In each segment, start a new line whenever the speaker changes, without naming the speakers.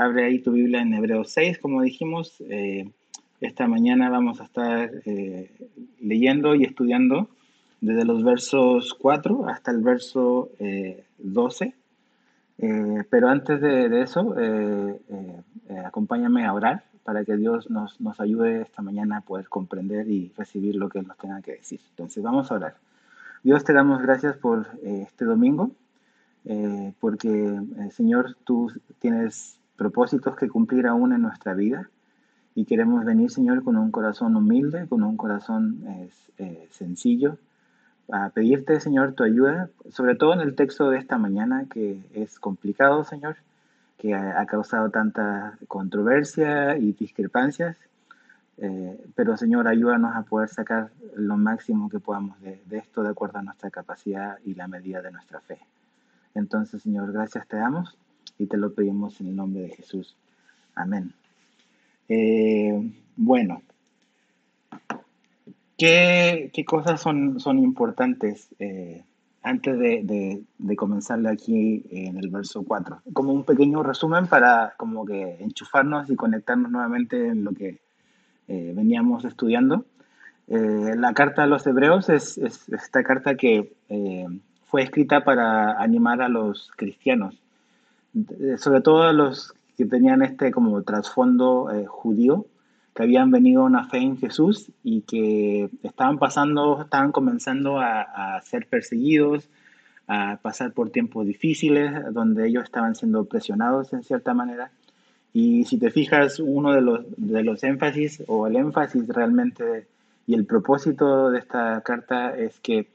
abre ahí tu Biblia en Hebreos 6, como dijimos. Eh, esta mañana vamos a estar eh, leyendo y estudiando desde los versos 4 hasta el verso 12. pero antes de, eso, acompáñame a orar para que Dios nos, nos ayude esta mañana a poder comprender y recibir lo que Él nos tenga que decir. Entonces vamos a orar. Dios, te damos gracias por eh, este domingo, eh, porque, eh, Señor, tú tienes propósitos que cumplir aún en nuestra vida y queremos venir, Señor, con un corazón humilde, con un corazón sencillo, a pedirte, Señor, tu ayuda, sobre todo en el texto de esta mañana, que es complicado, Señor, que ha causado tanta controversia y discrepancias. Eh, pero Señor, ayúdanos a poder sacar lo máximo que podamos de, esto de acuerdo a nuestra capacidad y la medida de nuestra fe. Entonces, Señor, gracias te damos y te lo pedimos en el nombre de Jesús. Amén. Eh, bueno, ¿qué, cosas son, son importantes eh, antes de, de, comenzarle aquí en el verso 4? Como un pequeño resumen para como que enchufarnos y conectarnos nuevamente en lo que eh, veníamos estudiando. La carta a los hebreos es, esta carta que fue escrita para animar a los cristianos, sobre todo los que tenían este como trasfondo judío, que habían venido a una fe en Jesús y que estaban pasando, estaban comenzando a, a ser perseguidos, a pasar por tiempos difíciles, donde ellos estaban siendo presionados en cierta manera. Y si te fijas, uno de los, de los énfasis o el énfasis realmente y el propósito de esta carta es que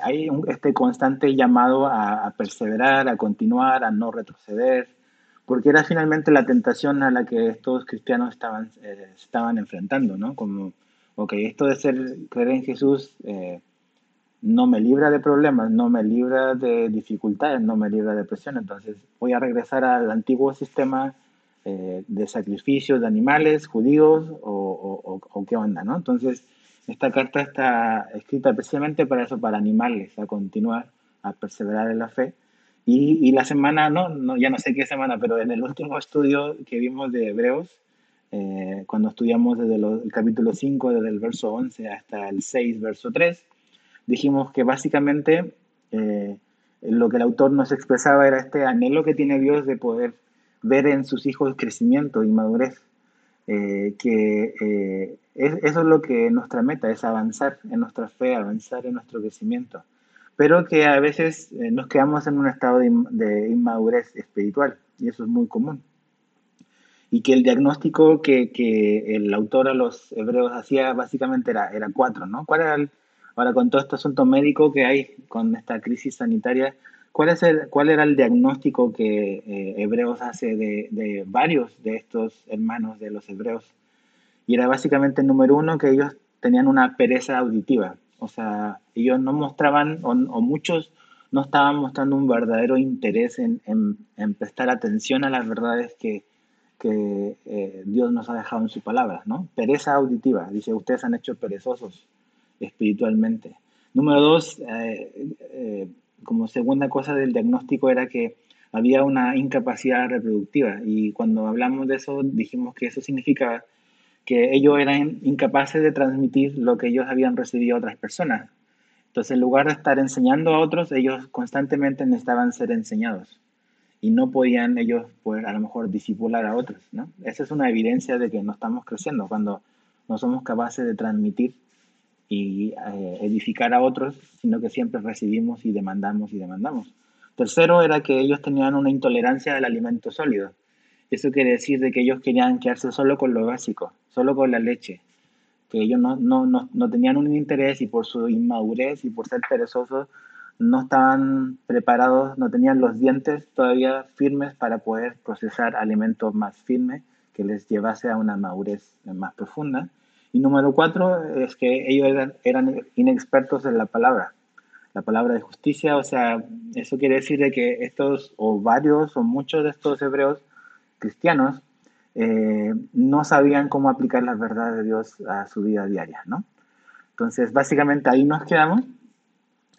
hay este constante llamado a, perseverar, a continuar, a no retroceder, porque era finalmente la tentación a la que estos cristianos estaban, eh, estaban enfrentando, ¿no? Como, ok, esto de ser, creer en Jesús eh, no me libra de problemas, no me libra de dificultades, no me libra de presión, entonces voy a regresar al antiguo sistema eh, de sacrificios de animales judíos o, o, qué onda, ¿no? Entonces, esta carta está escrita precisamente para eso, para animarles a continuar, a perseverar en la fe. Y, y la semana, no, no, ya no sé qué semana, pero en el último estudio que vimos de Hebreos, eh, cuando estudiamos desde el capítulo 5, desde el verso 11 hasta el 6, verso 3, dijimos que básicamente eh, lo que el autor nos expresaba era este anhelo que tiene Dios de poder ver en sus hijos crecimiento y madurez. Eh, que eh, eso es lo que nuestra meta es avanzar en nuestra fe, avanzar en nuestro crecimiento, pero que a veces eh, nos quedamos en un estado de, inmadurez espiritual y eso es muy común. Y que el diagnóstico que, que, el autor a los hebreos hacía básicamente era, era cuatro, ¿no? ¿Cuál era ahora con todo este asunto médico que hay, con esta crisis sanitaria, ¿Cuál, es el, ¿Cuál era el diagnóstico que eh, Hebreos hace de, de, varios de estos hermanos de los hebreos? Y era básicamente, número uno, que ellos tenían una pereza auditiva. O sea, ellos no mostraban, o, muchos no estaban mostrando un verdadero interés en, en, prestar atención a las verdades que, que eh, Dios nos ha dejado en su palabra, ¿no? Pereza auditiva. Dice, ustedes han hecho perezosos espiritualmente. Número dos, eh, como segunda cosa del diagnóstico era que había una incapacidad reproductiva y cuando hablamos de eso dijimos que eso significaba que ellos eran incapaces de transmitir lo que ellos habían recibido a otras personas. Entonces, en lugar de estar enseñando a otros, ellos constantemente necesitaban ser enseñados y no podían ellos poder a lo mejor disipular a otros. ¿no? Esa es una evidencia de que no estamos creciendo cuando no somos capaces de transmitir y eh, edificar a otros, sino que siempre recibimos y demandamos y demandamos. Tercero era que ellos tenían una intolerancia al alimento sólido. Eso quiere decir de que ellos querían quedarse solo con lo básico, solo con la leche, que ellos no, no, no, no tenían un interés y por su inmadurez y por ser perezosos no estaban preparados, no tenían los dientes todavía firmes para poder procesar alimentos más firmes que les llevase a una madurez más profunda. Y número cuatro es que ellos eran, inexpertos en la palabra, la palabra de justicia, o sea, eso quiere decir de que estos, o varios, o muchos de estos hebreos cristianos, eh, no sabían cómo aplicar las verdades de Dios a su vida diaria, ¿no? Entonces, básicamente ahí nos quedamos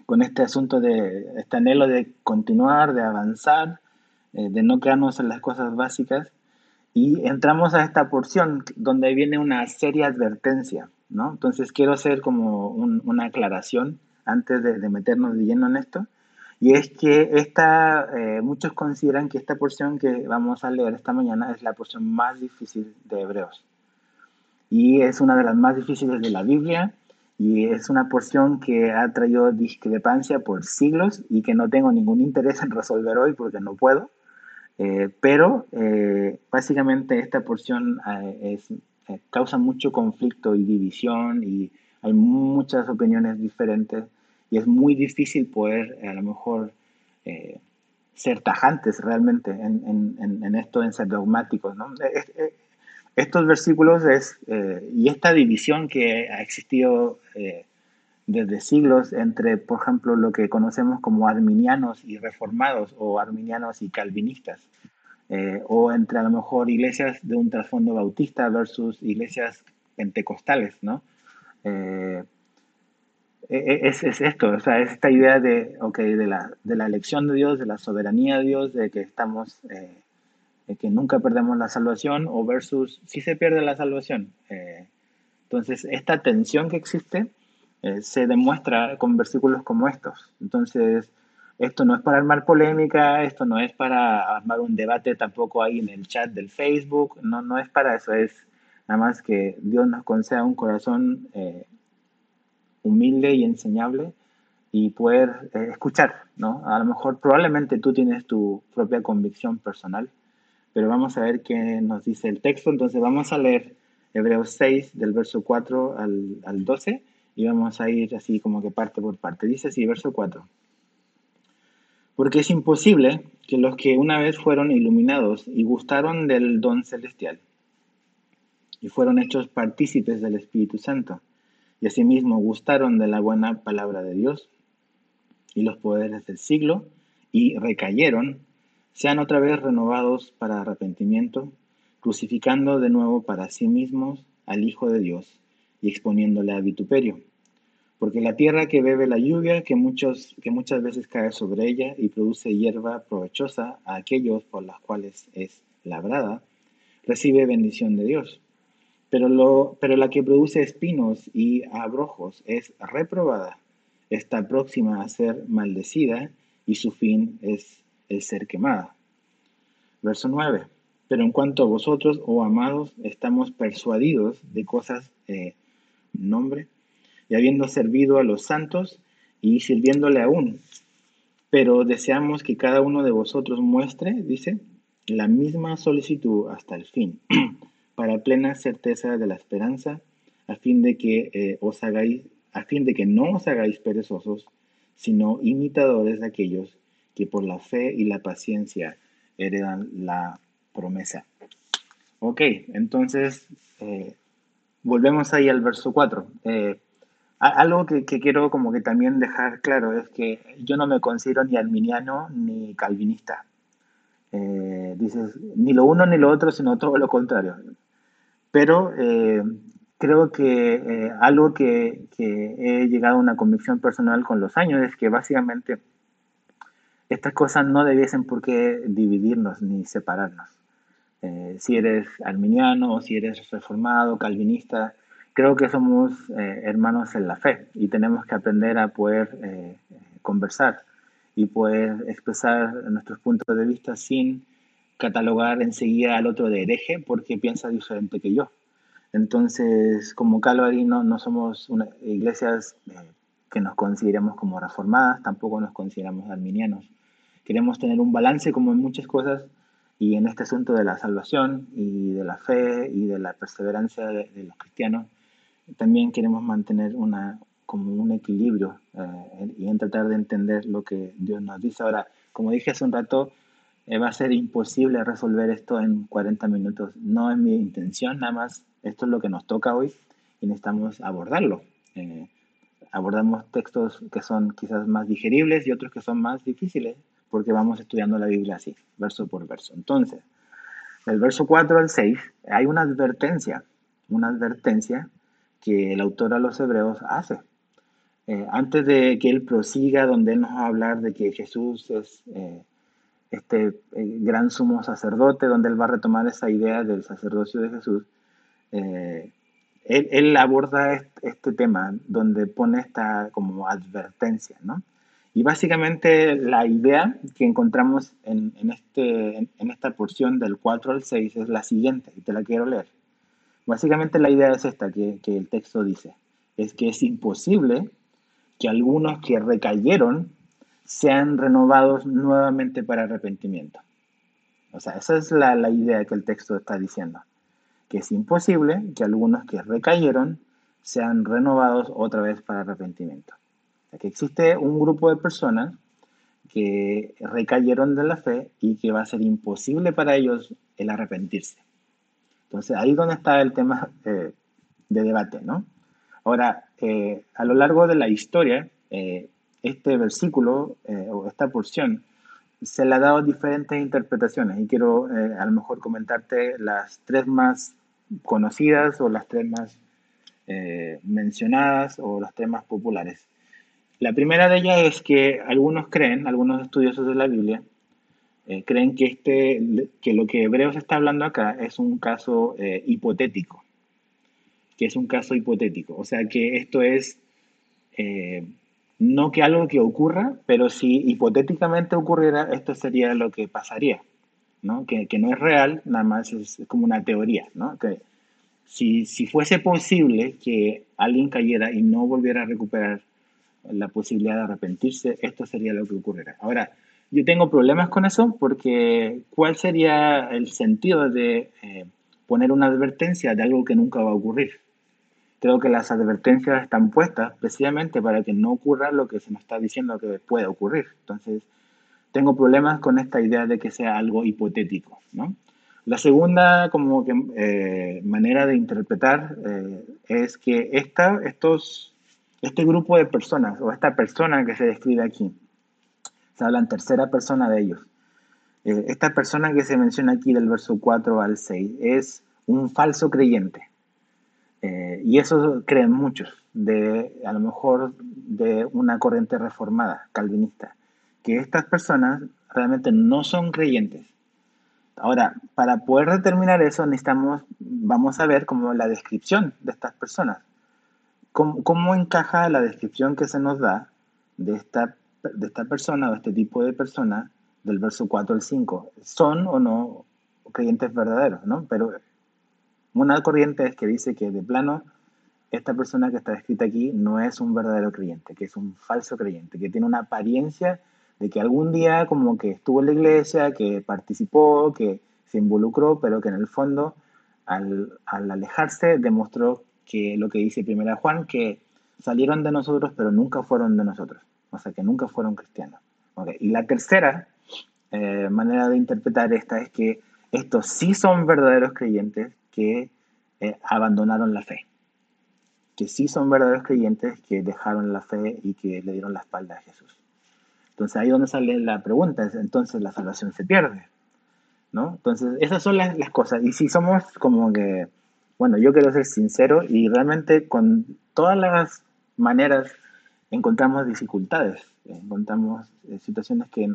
con este asunto de este anhelo de continuar, de avanzar, eh, de no quedarnos en las cosas básicas Y entramos a esta porción donde viene una seria advertencia, ¿no? Entonces quiero hacer como una aclaración antes de, meternos de lleno en esto. Y es que esta, eh, muchos consideran que esta porción que vamos a leer esta mañana es la porción más difícil de Hebreos. Y es una de las más difíciles de la Biblia y es una porción que ha traído discrepancia por siglos y que no tengo ningún interés en resolver hoy porque no puedo. Eh, pero eh, básicamente esta porción eh, causa mucho conflicto y división y hay muchas opiniones diferentes y es muy difícil poder a lo mejor ser tajantes realmente en, en, en, esto, en ser dogmáticos. ¿no? estos versículos es, y esta división que ha existido desde siglos entre, por ejemplo, lo que conocemos como arminianos y reformados o arminianos y calvinistas, eh, o entre a lo mejor iglesias de un trasfondo bautista versus iglesias pentecostales, ¿no? Eh, e, e, es, es, esto, o sea, esta idea de, okay, de, la, de la elección de Dios, de la soberanía de Dios, de que estamos, eh, de que nunca perdemos la salvación, o versus si se pierde la salvación. entonces, esta tensión que existe, eh, se demuestra con versículos como estos. Entonces, esto no es para armar polémica, esto no es para armar un debate tampoco ahí en el chat del Facebook, no, no es para eso, es nada más que Dios nos conceda un corazón eh, humilde y enseñable y poder eh, escuchar, ¿no? A lo mejor probablemente tú tienes tu propia convicción personal, pero vamos a ver qué nos dice el texto, entonces vamos a leer Hebreos 6 del verso 4 al, al 12 y vamos a ir así como que parte por parte. Dice así, verso 4. Porque es imposible que los que una vez fueron iluminados y gustaron del don celestial y fueron hechos partícipes del Espíritu Santo y asimismo gustaron de la buena palabra de Dios y los poderes del siglo y recayeron, sean otra vez renovados para arrepentimiento, crucificando de nuevo para sí mismos al Hijo de Dios y exponiéndole a vituperio. Porque la tierra que bebe la lluvia, que, muchos, que muchas veces cae sobre ella y produce hierba provechosa a aquellos por las cuales es labrada, recibe bendición de Dios. Pero, lo, pero la que produce espinos y abrojos es reprobada, está próxima a ser maldecida y su fin es el ser quemada. Verso 9. Pero en cuanto a vosotros, oh amados, estamos persuadidos de cosas eh, nombre, y habiendo servido a los santos y sirviéndole aún. Pero deseamos que cada uno de vosotros muestre, dice, la misma solicitud hasta el fin, para plena certeza de la esperanza, a fin de que eh, os hagáis, a fin de que no os hagáis perezosos, sino imitadores de aquellos que por la fe y la paciencia heredan la promesa. Ok, entonces eh, volvemos ahí al verso 4. Eh, algo que, quiero como que también dejar claro es que yo no me considero ni arminiano ni calvinista. Eh, dices, ni lo uno ni lo otro, sino todo lo contrario. Pero eh, creo que algo que, que, he llegado a una convicción personal con los años es que básicamente estas cosas no debiesen por qué dividirnos ni separarnos. Eh, si eres arminiano o si eres reformado, calvinista, creo que somos eh, hermanos en la fe y tenemos que aprender a poder eh, conversar y poder expresar nuestros puntos de vista sin catalogar enseguida al otro de hereje porque piensa diferente que yo. Entonces, como Calvary no, no somos una, iglesias que nos consideremos como reformadas, tampoco nos consideramos arminianos. Queremos tener un balance como en muchas cosas y en este asunto de la salvación y de la fe y de la perseverancia de, los cristianos, también queremos mantener una, como un equilibrio eh, y en tratar de entender lo que Dios nos dice. Ahora, como dije hace un rato, eh, va a ser imposible resolver esto en 40 minutos. No es mi intención, nada más esto es lo que nos toca hoy y necesitamos abordarlo. Eh, abordamos textos que son quizás más digeribles y otros que son más difíciles porque vamos estudiando la Biblia así, verso por verso. Entonces, del verso 4 al 6 hay una advertencia, una advertencia que el autor a los hebreos hace. Eh, antes de que él prosiga, donde él nos va a hablar de que Jesús es, eh, este eh, gran sumo sacerdote, donde él va a retomar esa idea del sacerdocio de Jesús, eh, él, aborda este, tema donde pone esta como advertencia, ¿no? Y básicamente la idea que encontramos en, este, esta porción del 4 al 6 es la siguiente, y te la quiero leer. Básicamente la idea es esta que, que el texto dice, es que es imposible que algunos que recayeron sean renovados nuevamente para arrepentimiento. O sea, esa es la, la idea que el texto está diciendo que es imposible que algunos que recayeron sean renovados otra vez para arrepentimiento. Que existe un grupo de personas que recayeron de la fe y que va a ser imposible para ellos el arrepentirse. Entonces ahí es donde está el tema eh, de debate, ¿no? Ahora, eh, a lo largo de la historia, eh, este versículo o esta porción se le ha dado diferentes interpretaciones y quiero a lo mejor comentarte las tres más conocidas o las tres más eh, mencionadas o las tres más populares. La primera de ellas es que algunos creen, algunos estudiosos de la Biblia, eh, creen que, este, que lo que Hebreos está hablando acá es un caso eh, hipotético, que es un caso hipotético. O sea que esto es no que algo que ocurra, pero si hipotéticamente ocurriera, esto sería lo que pasaría. ¿no? Que, que, no es real, nada más es, como una teoría, ¿no? Que si, si, fuese posible que alguien cayera y no volviera a recuperar la posibilidad de arrepentirse, esto sería lo que ocurriera. Ahora, yo tengo problemas con eso porque ¿cuál sería el sentido de eh, poner una advertencia de algo que nunca va a ocurrir? Creo que las advertencias están puestas precisamente para que no ocurra lo que se nos está diciendo que puede ocurrir. Entonces, tengo problemas con esta idea de que sea algo hipotético, ¿no? La segunda como que, eh, manera de interpretar eh, es que esta, estos, este grupo de personas o esta persona que se describe aquí, se habla en tercera persona de ellos. Eh, esta persona que se menciona aquí del verso 4 al 6 es un falso creyente. y eso creen muchos, de, a lo mejor de una corriente reformada, calvinista que estas personas realmente no son creyentes. Ahora, para poder determinar eso necesitamos, vamos a ver como la descripción de estas personas. ¿Cómo, encaja la descripción que se nos da de esta, de esta persona o este tipo de persona del verso 4 al 5? ¿Son o no creyentes verdaderos? ¿no? Pero una corriente es que dice que de plano esta persona que está descrita aquí no es un verdadero creyente, que es un falso creyente, que tiene una apariencia de que algún día como que estuvo en la iglesia, que participó, que se involucró, pero que en el fondo al, alejarse demostró que lo que dice Primera Juan, que salieron de nosotros, pero nunca fueron de nosotros, o sea, que nunca fueron cristianos. Y la tercera eh, manera de interpretar esta es que estos sí son verdaderos creyentes que eh, abandonaron la fe, que sí son verdaderos creyentes que dejaron la fe y que le dieron la espalda a Jesús. Entonces ahí donde sale la pregunta, entonces la salvación se pierde, ¿no? Entonces esas son las, las cosas. Y si somos como que, bueno, yo quiero ser sincero y realmente con todas las maneras encontramos dificultades, encontramos eh, situaciones que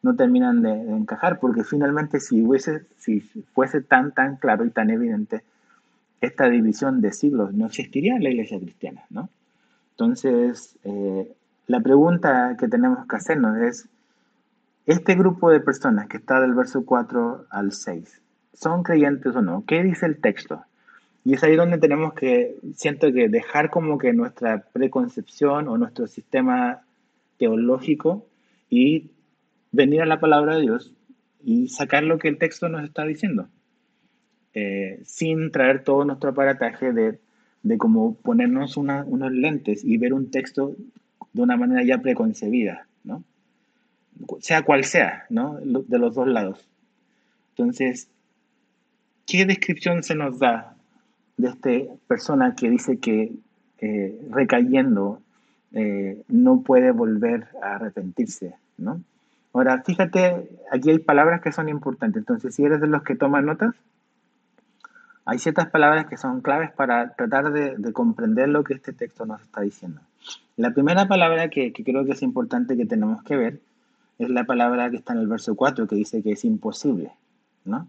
no terminan de, encajar, porque finalmente si, hubiese, si fuese tan, tan claro y tan evidente, esta división de siglos no existiría en la iglesia cristiana, ¿no? Entonces, eh, la pregunta que tenemos que hacernos es, ¿este grupo de personas que está del verso 4 al 6, son creyentes o no? ¿Qué dice el texto? Y es ahí donde tenemos que, siento que dejar como que nuestra preconcepción o nuestro sistema teológico y venir a la palabra de Dios y sacar lo que el texto nos está diciendo, eh, sin traer todo nuestro aparataje de, de como ponernos unos lentes y ver un texto de una manera ya preconcebida, ¿no? Sea cual sea, ¿no? De los dos lados. Entonces, ¿qué descripción se nos da de esta persona que dice que eh, recayendo eh, no puede volver a arrepentirse, ¿no? Ahora, fíjate, aquí hay palabras que son importantes. Entonces, si eres de los que toman notas, hay ciertas palabras que son claves para tratar de comprender lo que este texto nos está diciendo. La primera palabra que, creo que es importante que tenemos que ver es la palabra que está en el verso 4 que dice que es imposible, ¿no?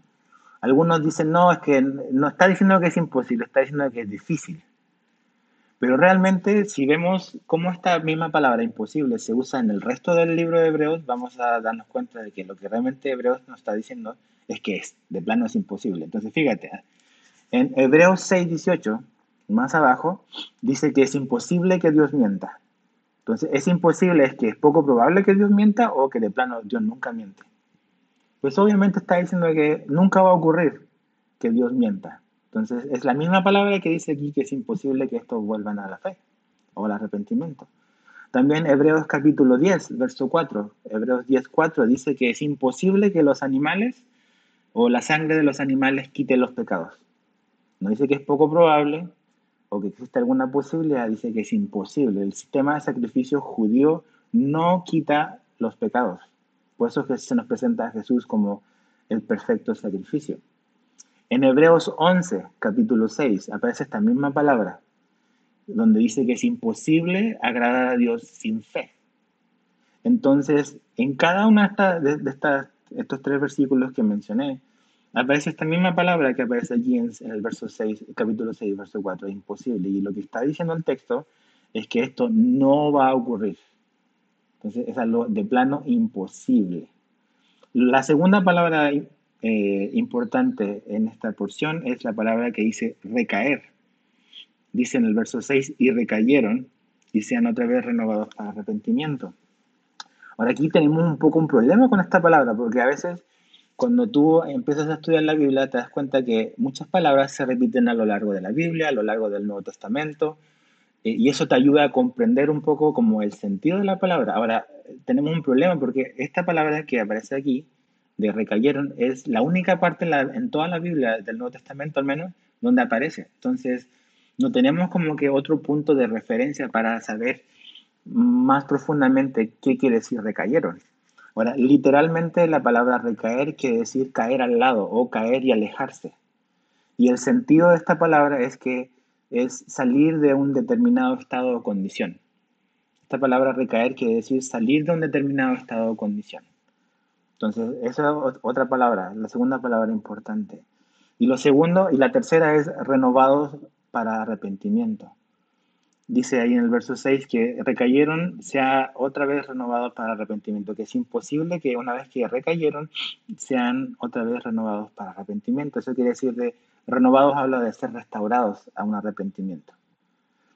Algunos dicen, no, es que no está diciendo que es imposible, está diciendo que es difícil. Pero realmente, si vemos cómo esta misma palabra imposible se usa en el resto del libro de Hebreos, vamos a darnos cuenta de que lo que realmente Hebreos nos está diciendo es que es, de plano es imposible. Entonces, fíjate, en Hebreos 6, 18, más abajo, dice que es imposible que Dios mienta. Entonces, es imposible, es que es poco probable que Dios mienta o que de plano Dios nunca miente. Pues obviamente está diciendo que nunca va a ocurrir que Dios mienta. Entonces, es la misma palabra que dice aquí que es imposible que estos vuelvan a la fe o al arrepentimiento. También Hebreos capítulo 10, verso 4. Hebreos 10, 4 dice que es imposible que los animales o la sangre de los animales quite los pecados. No dice que es poco probable o que existe alguna posibilidad, dice que es imposible. El sistema de sacrificio judío no quita los pecados. Por eso es que se nos presenta a Jesús como el perfecto sacrificio. En Hebreos 11, capítulo 6, aparece esta misma palabra, donde dice que es imposible agradar a Dios sin fe. Entonces, en cada uno de, estas, estos tres versículos que mencioné, aparece esta misma palabra que aparece allí en, el verso 6, capítulo 6, verso 4, imposible. Y lo que está diciendo el texto es que esto no va a ocurrir. Entonces, es algo de plano imposible. La segunda palabra eh, importante en esta porción es la palabra que dice recaer. Dice en el verso 6, y recayeron y sean otra vez renovados para arrepentimiento. Ahora aquí tenemos un poco un problema con esta palabra, porque a veces cuando tú empiezas a estudiar la Biblia te das cuenta que muchas palabras se repiten a lo largo de la Biblia, a lo largo del Nuevo Testamento, y eso te ayuda a comprender un poco como el sentido de la palabra. Ahora, tenemos un problema porque esta palabra que aparece aquí de recayeron es la única parte en, toda la Biblia, del Nuevo Testamento al menos, donde aparece. Entonces, no tenemos como que otro punto de referencia para saber más profundamente qué quiere decir recayeron. Ahora, literalmente la palabra recaer quiere decir caer al lado o caer y alejarse. Y el sentido de esta palabra es que es salir de un determinado estado o condición. Esta palabra recaer quiere decir salir de un determinado estado o condición. Entonces, esa es otra palabra, la segunda palabra importante. Y lo segundo, y la tercera es renovados para arrepentimiento. Dice ahí en el verso 6 que recayeron, sea otra vez renovados para arrepentimiento, que es imposible que una vez que recayeron, sean otra vez renovados para arrepentimiento. Eso quiere decir de renovados habla de ser restaurados a un arrepentimiento.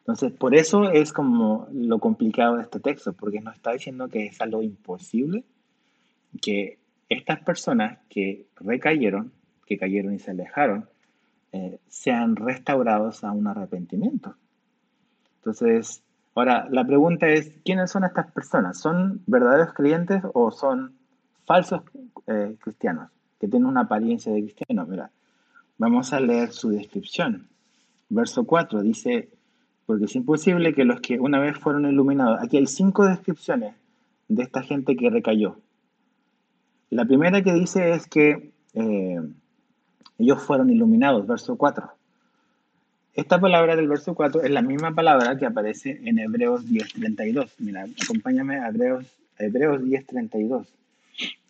Entonces, por eso es como lo complicado de este texto, porque nos está diciendo que es algo imposible, que estas personas que recayeron, que cayeron y se alejaron, eh, sean restaurados a un arrepentimiento. Entonces, ahora la pregunta es, ¿quiénes son estas personas? ¿Son verdaderos creyentes o son falsos eh, cristianos que tienen una apariencia de cristiano? Mira, vamos a leer su descripción. Verso 4 dice, porque es imposible que los que una vez fueron iluminados, aquí hay cinco descripciones de esta gente que recayó. La primera que dice es que eh, ellos fueron iluminados, verso 4. Esta palabra del verso 4 es la misma palabra que aparece en Hebreos 10.32. Mira, acompáñame a Hebreos, Hebreos 10.32.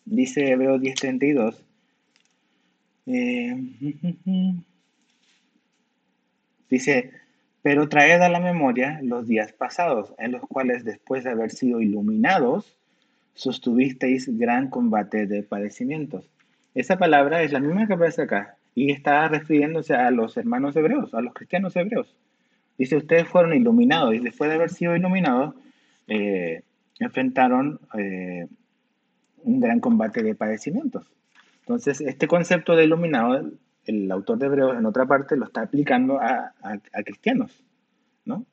Dice Hebreos 10.32. Eh, dice, pero traed a la memoria los días pasados, en los cuales después de haber sido iluminados, sostuvisteis gran combate de padecimientos. Esa palabra es la misma que aparece acá y está refiriéndose a los hermanos hebreos, a los cristianos hebreos. Dice, ustedes fueron iluminados y después de haber sido iluminados, eh, enfrentaron eh, un gran combate de padecimientos. Entonces, este concepto de iluminado, el autor de Hebreos en otra parte lo está aplicando a, cristianos, ¿no?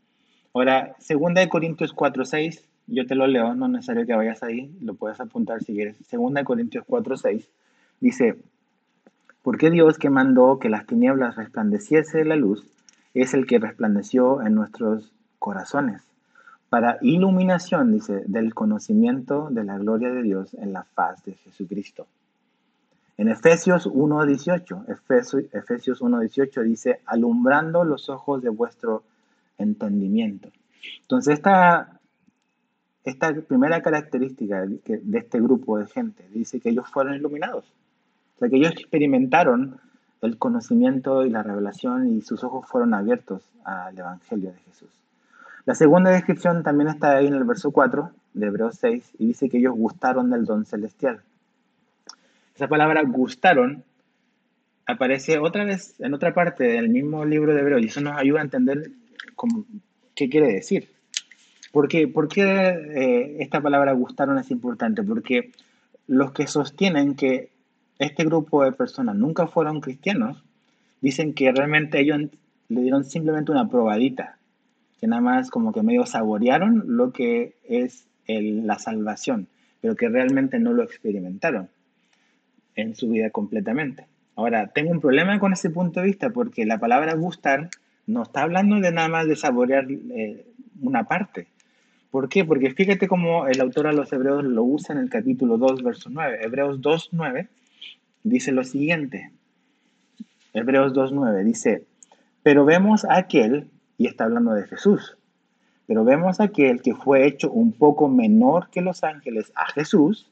Ahora, segunda de Corintios 4.6 yo te lo leo, no es necesario que vayas ahí, lo puedes apuntar si quieres. Segunda de Corintios 4, 6 dice, porque Dios que mandó que las tinieblas resplandeciese la luz, es el que resplandeció en nuestros corazones, para iluminación, dice, del conocimiento de la gloria de Dios en la faz de Jesucristo. En Efesios 1.18, Efesios 1.18 dice, alumbrando los ojos de vuestro entendimiento. Entonces, esta esta primera característica de este grupo de gente dice que ellos fueron iluminados. O sea, que ellos experimentaron el conocimiento y la revelación y sus ojos fueron abiertos al Evangelio de Jesús. La segunda descripción también está ahí en el verso 4 de Hebreos 6 y dice que ellos gustaron del don celestial. Esa palabra gustaron aparece otra vez en otra parte del mismo libro de Hebreos y eso nos ayuda a entender qué quiere decir. ¿Por qué, ¿Por qué eh, esta palabra gustaron es importante? Porque los que sostienen que este grupo de personas nunca fueron cristianos, dicen que realmente ellos le dieron simplemente una probadita, que nada más como que medio saborearon lo que es la salvación, pero que realmente no lo experimentaron en su vida completamente. Ahora, tengo un problema con ese punto de vista porque la palabra gustar no está hablando de nada más de saborear eh, una parte. ¿Por qué? Porque fíjate cómo el autor a los hebreos lo usa en el capítulo 2, verso 9. Hebreos 2, 9 dice lo siguiente. Hebreos 2, 9 dice, pero vemos a aquel, y está hablando de Jesús, pero vemos a aquel que fue hecho un poco menor que los ángeles, a Jesús,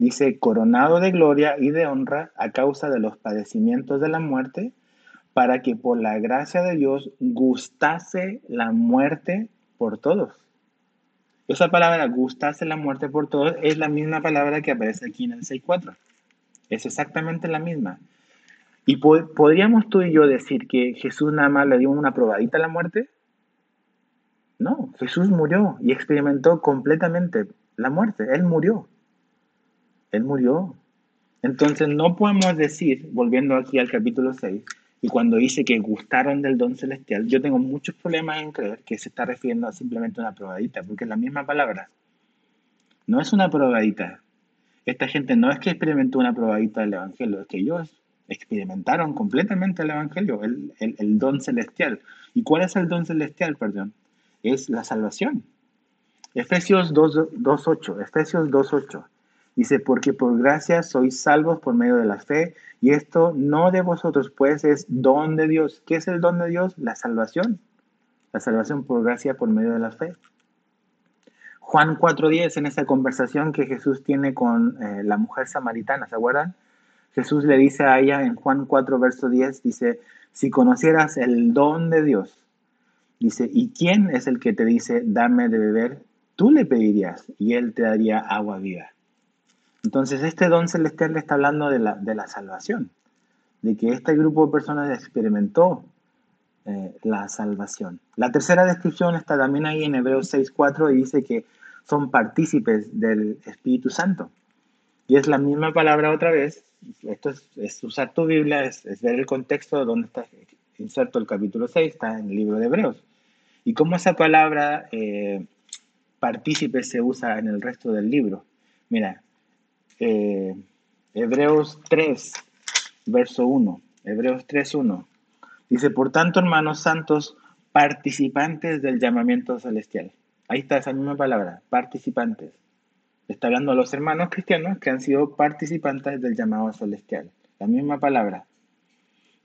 dice, coronado de gloria y de honra a causa de los padecimientos de la muerte, para que por la gracia de Dios gustase la muerte por todos. Esa palabra, gustase la muerte por todos, es la misma palabra que aparece aquí en el 6.4. Es exactamente la misma. ¿Y podríamos tú y yo decir que Jesús nada más le dio una probadita a la muerte? No, Jesús murió y experimentó completamente la muerte. Él murió. Él murió. Entonces no podemos decir, volviendo aquí al capítulo 6, y cuando dice que gustaron del don celestial, yo tengo muchos problemas en creer que se está refiriendo a simplemente una probadita, porque es la misma palabra. No es una probadita. Esta gente no es que experimentó una probadita del Evangelio, es que ellos experimentaron completamente el Evangelio, el, el don celestial. ¿Y cuál es el don celestial, perdón? Es la salvación. Efesios 2.8, Efesios 2.8. Dice, porque por gracia sois salvos por medio de la fe, y esto no de vosotros, pues es don de Dios. ¿Qué es el don de Dios? La salvación. La salvación por gracia por medio de la fe. Juan 4.10, en esa conversación que Jesús tiene con eh, la mujer samaritana, ¿se acuerdan? Jesús le dice a ella en Juan 4, verso 10, dice, si conocieras el don de Dios, dice, ¿y quién es el que te dice, dame de beber? Tú le pedirías y él te daría agua viva. Entonces, este don celestial le está hablando de la, de la salvación, de que este grupo de personas experimentó eh, la salvación. La tercera descripción está también ahí en Hebreos 6.4 y dice que son partícipes del Espíritu Santo. Y es la misma palabra otra vez. Esto es, usar tu Biblia, es, ver el contexto donde está inserto el capítulo 6, está en el libro de Hebreos. Y cómo esa palabra eh, partícipe se usa en el resto del libro. Mira, eh, Hebreos 3, verso 1. Hebreos 3, 1. Dice, por tanto, hermanos santos, participantes del llamamiento celestial. Ahí está esa misma palabra, participantes. Está hablando a los hermanos cristianos que han sido participantes del llamado celestial. La misma palabra.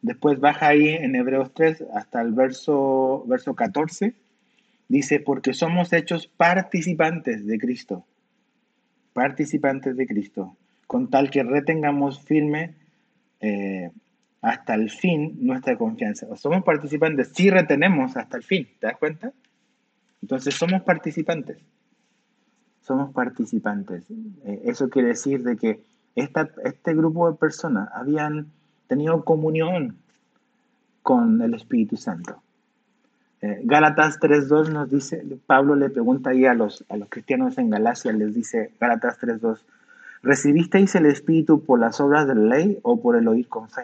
Después baja ahí en Hebreos 3 hasta el verso, verso 14. Dice, porque somos hechos participantes de Cristo participantes de Cristo, con tal que retengamos firme eh, hasta el fin nuestra confianza. O somos participantes si retenemos hasta el fin, ¿te das cuenta? Entonces somos participantes. Somos participantes. Eh, eso quiere decir de que este grupo de personas habían tenido comunión con el Espíritu Santo. Eh, Gálatas 3.2 nos dice, Pablo le pregunta ahí a los, a los cristianos en Galacia, les dice Gálatas 3.2, ¿recibisteis el Espíritu por las obras de la ley o por el oír con fe?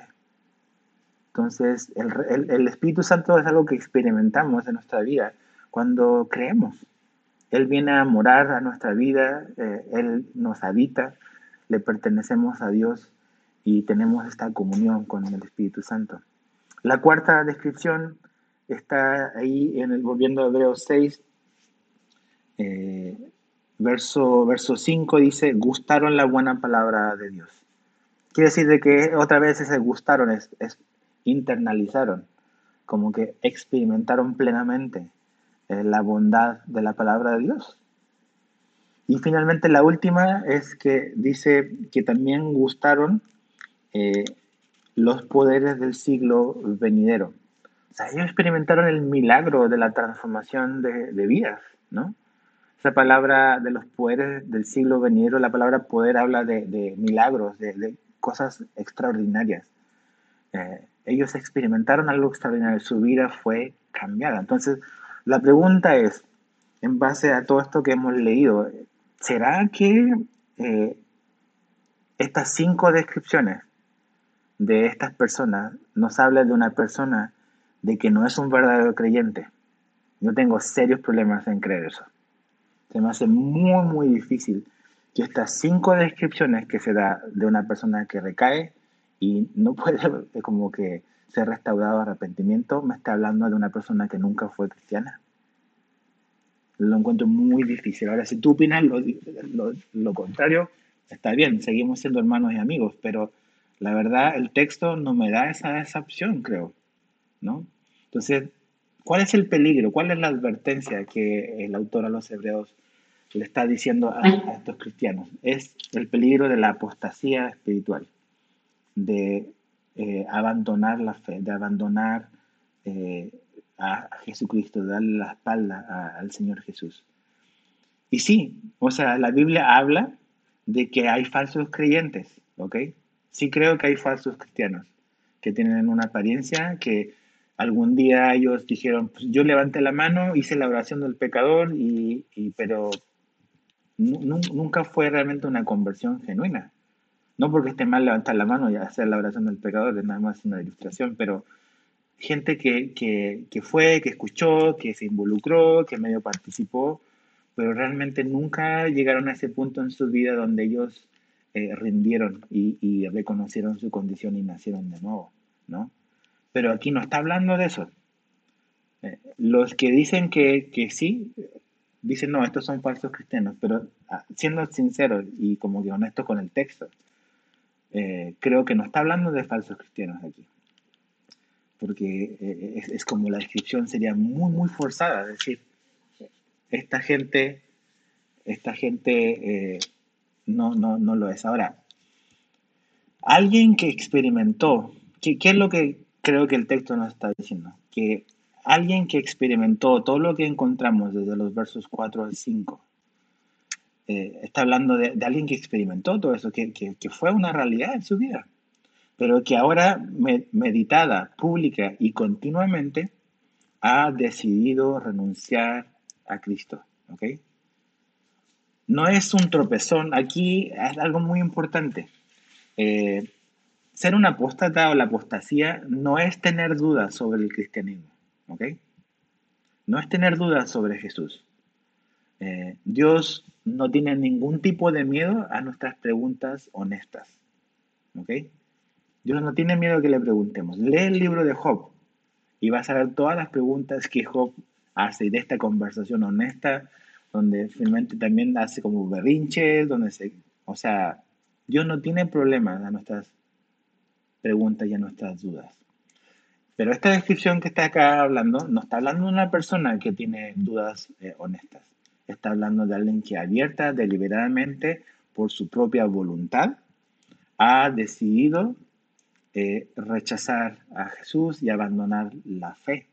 Entonces, el, el, Espíritu Santo es algo que experimentamos en nuestra vida cuando creemos. Él viene a morar a nuestra vida, eh, Él nos habita, le pertenecemos a Dios y tenemos esta comunión con el Espíritu Santo. La cuarta descripción está ahí en el, volviendo a Hebreos 6, eh, verso, verso 5 dice, gustaron la buena palabra de Dios. Quiere decir de que otra vez ese gustaron es, internalizaron, como que experimentaron plenamente eh, la bondad de la palabra de Dios. Y finalmente la última es que dice que también gustaron eh, los poderes del siglo venidero. O sea, ellos experimentaron el milagro de la transformación de, de vidas, ¿no? Esa palabra de los poderes del siglo venidero, la palabra poder habla de, milagros, de, cosas extraordinarias. Eh, ellos experimentaron algo extraordinario, su vida fue cambiada. Entonces, la pregunta es, en base a todo esto que hemos leído, ¿será que eh, estas cinco descripciones de estas personas nos hablan de una persona de que no es un verdadero creyente? Yo tengo serios problemas en creer eso. Se me hace muy, muy difícil que estas cinco descripciones que se da de una persona que recae y no puede como que ser restaurado arrepentimiento, me está hablando de una persona que nunca fue cristiana. Lo encuentro muy difícil. Ahora, si tú opinas lo, lo, contrario, está bien, seguimos siendo hermanos y amigos, pero la verdad el texto no me da esa, esa opción, creo. ¿No? Entonces, ¿cuál es el peligro? ¿Cuál es la advertencia que el autor a los hebreos le está diciendo a, estos cristianos. Es el peligro de la apostasía espiritual, de eh, abandonar la fe, de abandonar eh, a Jesucristo, de darle la espalda al Señor Jesús. Y sí, o sea, la Biblia habla de que hay falsos creyentes, ¿ok? Sí creo que hay falsos cristianos que tienen una apariencia que algún día ellos dijeron, pues yo levanté la mano, hice la oración del pecador, y pero nunca fue realmente una conversión genuina. No porque esté mal levantar la mano y hacer la oración del pecador, es nada más una ilustración, pero gente que, que, fue, que escuchó, que se involucró, que medio participó, pero realmente nunca llegaron a ese punto en su vida donde ellos eh, rindieron y, reconocieron su condición y nacieron de nuevo, ¿no? Pero aquí no está hablando de eso. Eh, los que dicen que, que sí, dicen, no, estos son falsos cristianos, pero ah, siendo sincero y como que honesto con el texto, eh, creo que no está hablando de falsos cristianos aquí. Porque eh, es, como la descripción sería muy, muy forzada. Es decir, esta gente, esta gente no, no, no lo es. Ahora, alguien que experimentó, ¿qué, ¿qué es lo que creo que el texto nos está diciendo? Que alguien que experimentó todo lo que encontramos desde los versos 4 al 5. Eh, está hablando de, alguien que experimentó todo eso, que, fue una realidad en su vida, pero que ahora, meditada, pública y continuamente, ha decidido renunciar a Cristo. No es un tropezón, aquí es algo muy importante. Eh, ser un apóstata o la apostasía no es tener dudas sobre el cristianismo. ¿ok? No es tener dudas sobre Jesús. Eh, Dios no tiene ningún tipo de miedo a nuestras preguntas honestas, ¿ok? Dios no tiene miedo que le preguntemos. Lee el libro de Job y vas a ver todas las preguntas que Job hace de esta conversación honesta, donde finalmente también hace como berrinches, donde se, o sea, Dios no tiene problemas a nuestras preguntas y a nuestras dudas. Pero esta descripción que está acá hablando, no está hablando de una persona que tiene dudas eh, honestas. Está hablando de alguien que abierta deliberadamente por su propia voluntad ha decidido eh, rechazar a Jesús y abandonar la fe.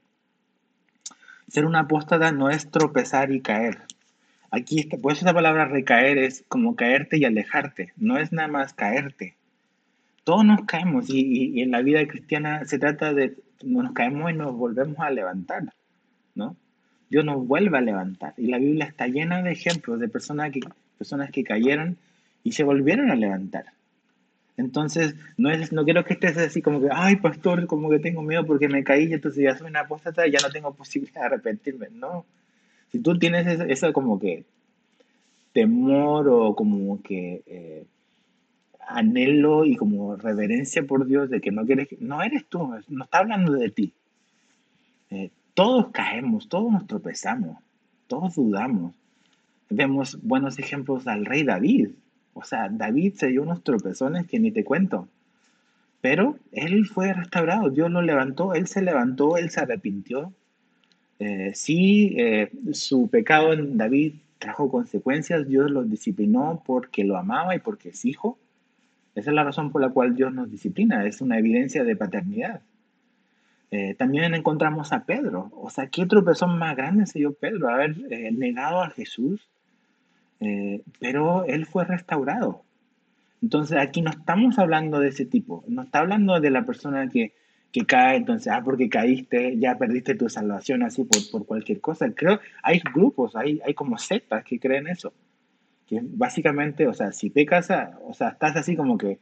Ser una apóstata no es tropezar y caer. Aquí, está, por eso esa palabra recaer es como caerte y alejarte. No es nada más caerte. Todos nos caemos y en la vida cristiana se trata de nos caemos y nos volvemos a levantar, ¿no? Dios nos vuelve a levantar. Y la Biblia está llena de ejemplos de personas que, personas que cayeron y se volvieron a levantar. Entonces, no, es, no quiero que estés así como que, ay, pastor, como que tengo miedo porque me caí y entonces ya soy una apóstata y ya no tengo posibilidad de arrepentirme. No. Si tú tienes eso, como que temor o como que eh, anhelo y como reverencia por Dios de que no quieres, no eres tú, no está hablando de ti. Eh, todos caemos, todos nos tropezamos, todos dudamos. Vemos buenos ejemplos al rey David. O sea, David se dio unos tropezones que ni te cuento. Pero él fue restaurado, Dios lo levantó, él se levantó, él se arrepintió. Eh, sí, eh, su pecado en David trajo consecuencias, Dios lo disciplinó porque lo amaba y porque es hijo. Esa es la razón por la cual Dios nos disciplina, es una evidencia de paternidad. Eh, también encontramos a Pedro, o sea, ¿qué tropezón más grande se dio Pedro? Haber eh, negado a Jesús, eh, pero él fue restaurado. Entonces aquí no estamos hablando de ese tipo, no está hablando de la persona que, que cae, entonces, ah, porque caíste, ya perdiste tu salvación así por, por cualquier cosa. Creo, hay grupos, hay, hay como sectas que creen eso, que básicamente, o sea, si pecas, o sea, estás así como que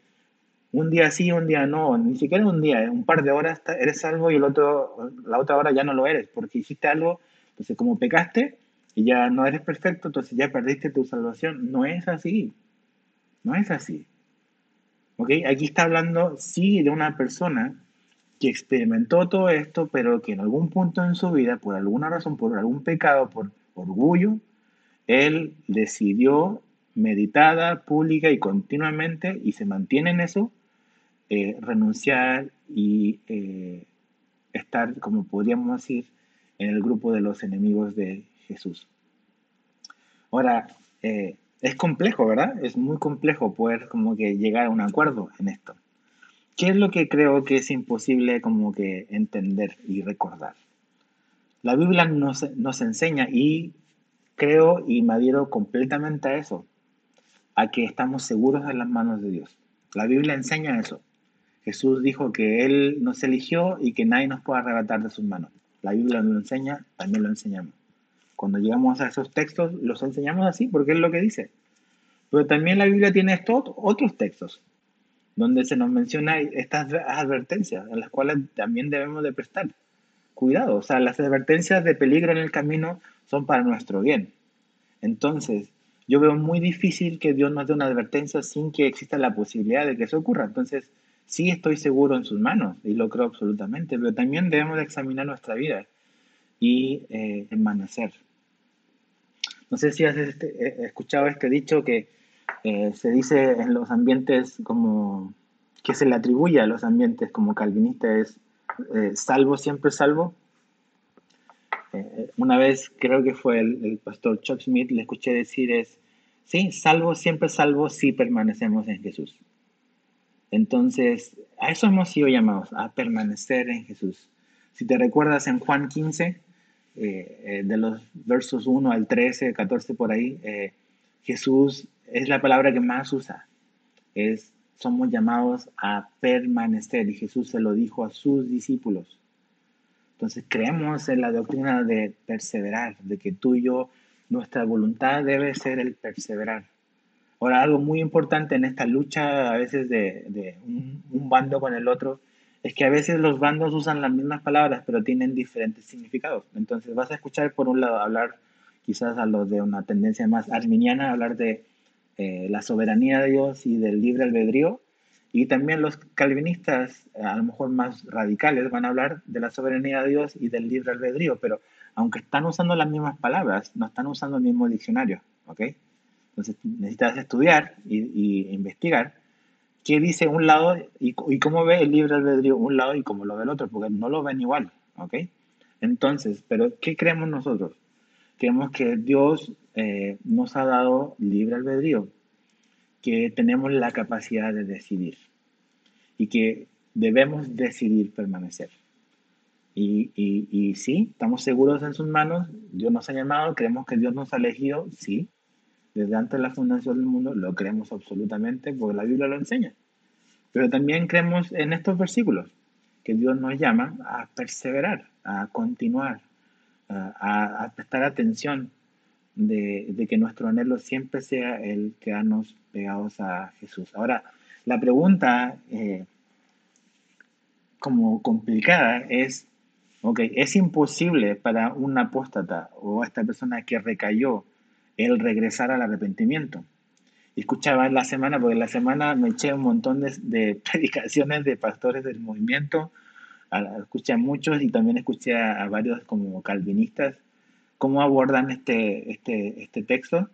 un día sí, un día no, ni siquiera un día, un par de horas eres salvo y el otro, la otra hora ya no lo eres, porque hiciste algo, entonces como pecaste y ya no eres perfecto, entonces ya perdiste tu salvación. No es así, no es así. ¿Ok? Aquí está hablando, sí, de una persona que experimentó todo esto, pero que en algún punto en su vida, por alguna razón, por algún pecado, por orgullo, él decidió meditada, pública y continuamente, y se mantiene en eso, eh, renunciar y eh, estar, como podríamos decir, en el grupo de los enemigos de Jesús. Ahora, eh, es complejo, ¿verdad? Es muy complejo poder como que llegar a un acuerdo en esto. ¿Qué es lo que creo que es imposible como que entender y recordar? La Biblia nos, nos enseña y creo y me adhiero completamente a eso, a que estamos seguros en las manos de Dios. La Biblia enseña eso. Jesús dijo que Él nos eligió y que nadie nos puede arrebatar de sus manos. La Biblia nos lo enseña, también lo enseñamos. Cuando llegamos a esos textos, los enseñamos así, porque es lo que dice. Pero también la Biblia tiene otros textos, donde se nos menciona estas advertencias, en las cuales también debemos de prestar cuidado. O sea, las advertencias de peligro en el camino son para nuestro bien. Entonces, yo veo muy difícil que Dios nos dé una advertencia sin que exista la posibilidad de que eso ocurra. Entonces, sí estoy seguro en sus manos y lo creo absolutamente, pero también debemos de examinar nuestra vida y eh, permanecer. No sé si has este, escuchado este dicho que eh, se dice en los ambientes como que se le atribuye a los ambientes como calvinista es eh, salvo siempre salvo. Una vez creo que fue el, el, pastor Chuck Smith le escuché decir es sí salvo siempre salvo si permanecemos en Jesús. Entonces, a eso hemos sido llamados, a permanecer en Jesús. Si te recuerdas en Juan 15, eh, eh, de los versos 1 al 13, 14 por ahí, eh, Jesús es la palabra que más usa. Es, somos llamados a permanecer y Jesús se lo dijo a sus discípulos. Entonces creemos en la doctrina de perseverar, de que tú y yo, nuestra voluntad debe ser el perseverar. Ahora, algo muy importante en esta lucha a veces de, un, bando con el otro es que a veces los bandos usan las mismas palabras, pero tienen diferentes significados. Entonces vas a escuchar por un lado hablar quizás a los de una tendencia más arminiana, hablar de eh, la soberanía de Dios y del libre albedrío, y también los calvinistas, a lo mejor más radicales, van a hablar de la soberanía de Dios y del libre albedrío, pero aunque están usando las mismas palabras, no están usando el mismo diccionario, ¿ok? Entonces necesitas estudiar y, investigar qué dice un lado y, cómo ve el libre albedrío un lado y cómo lo ve el otro, porque no lo ven igual, ¿ok? Entonces, pero ¿qué creemos nosotros? Creemos que Dios eh, nos ha dado libre albedrío, que tenemos la capacidad de decidir y que debemos decidir permanecer. Y, y, y, sí, estamos seguros en sus manos, Dios nos ha llamado, creemos que Dios nos ha elegido, sí, desde antes de la fundación del mundo, lo creemos absolutamente porque la Biblia lo enseña. Pero también creemos en estos versículos que Dios nos llama a perseverar, a continuar, a, prestar atención de, que nuestro anhelo siempre sea el quedarnos pegados a Jesús. Ahora, la pregunta eh, como complicada es, ok, ¿es imposible para un apóstata o esta persona que recayó el regresar al arrepentimiento. Escuchaba en la semana, porque en la semana me eché un montón de, predicaciones de pastores del movimiento, escuché a muchos y también escuché a, varios como calvinistas cómo abordan este, este, este texto.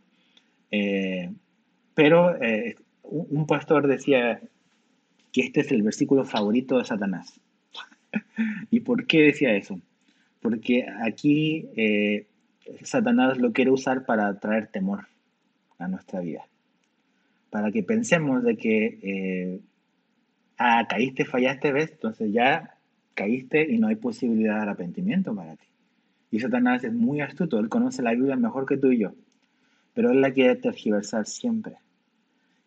Eh, pero eh, un pastor decía que este es el versículo favorito de Satanás. ¿Y por qué decía eso? Porque aquí eh, Satanás lo quiere usar para traer temor a nuestra vida. Para que pensemos de que, eh, ah, caíste, fallaste, ves, entonces ya caíste y no hay posibilidad de arrepentimiento para ti. Y Satanás es muy astuto, él conoce la Biblia mejor que tú y yo, pero él la quiere tergiversar siempre.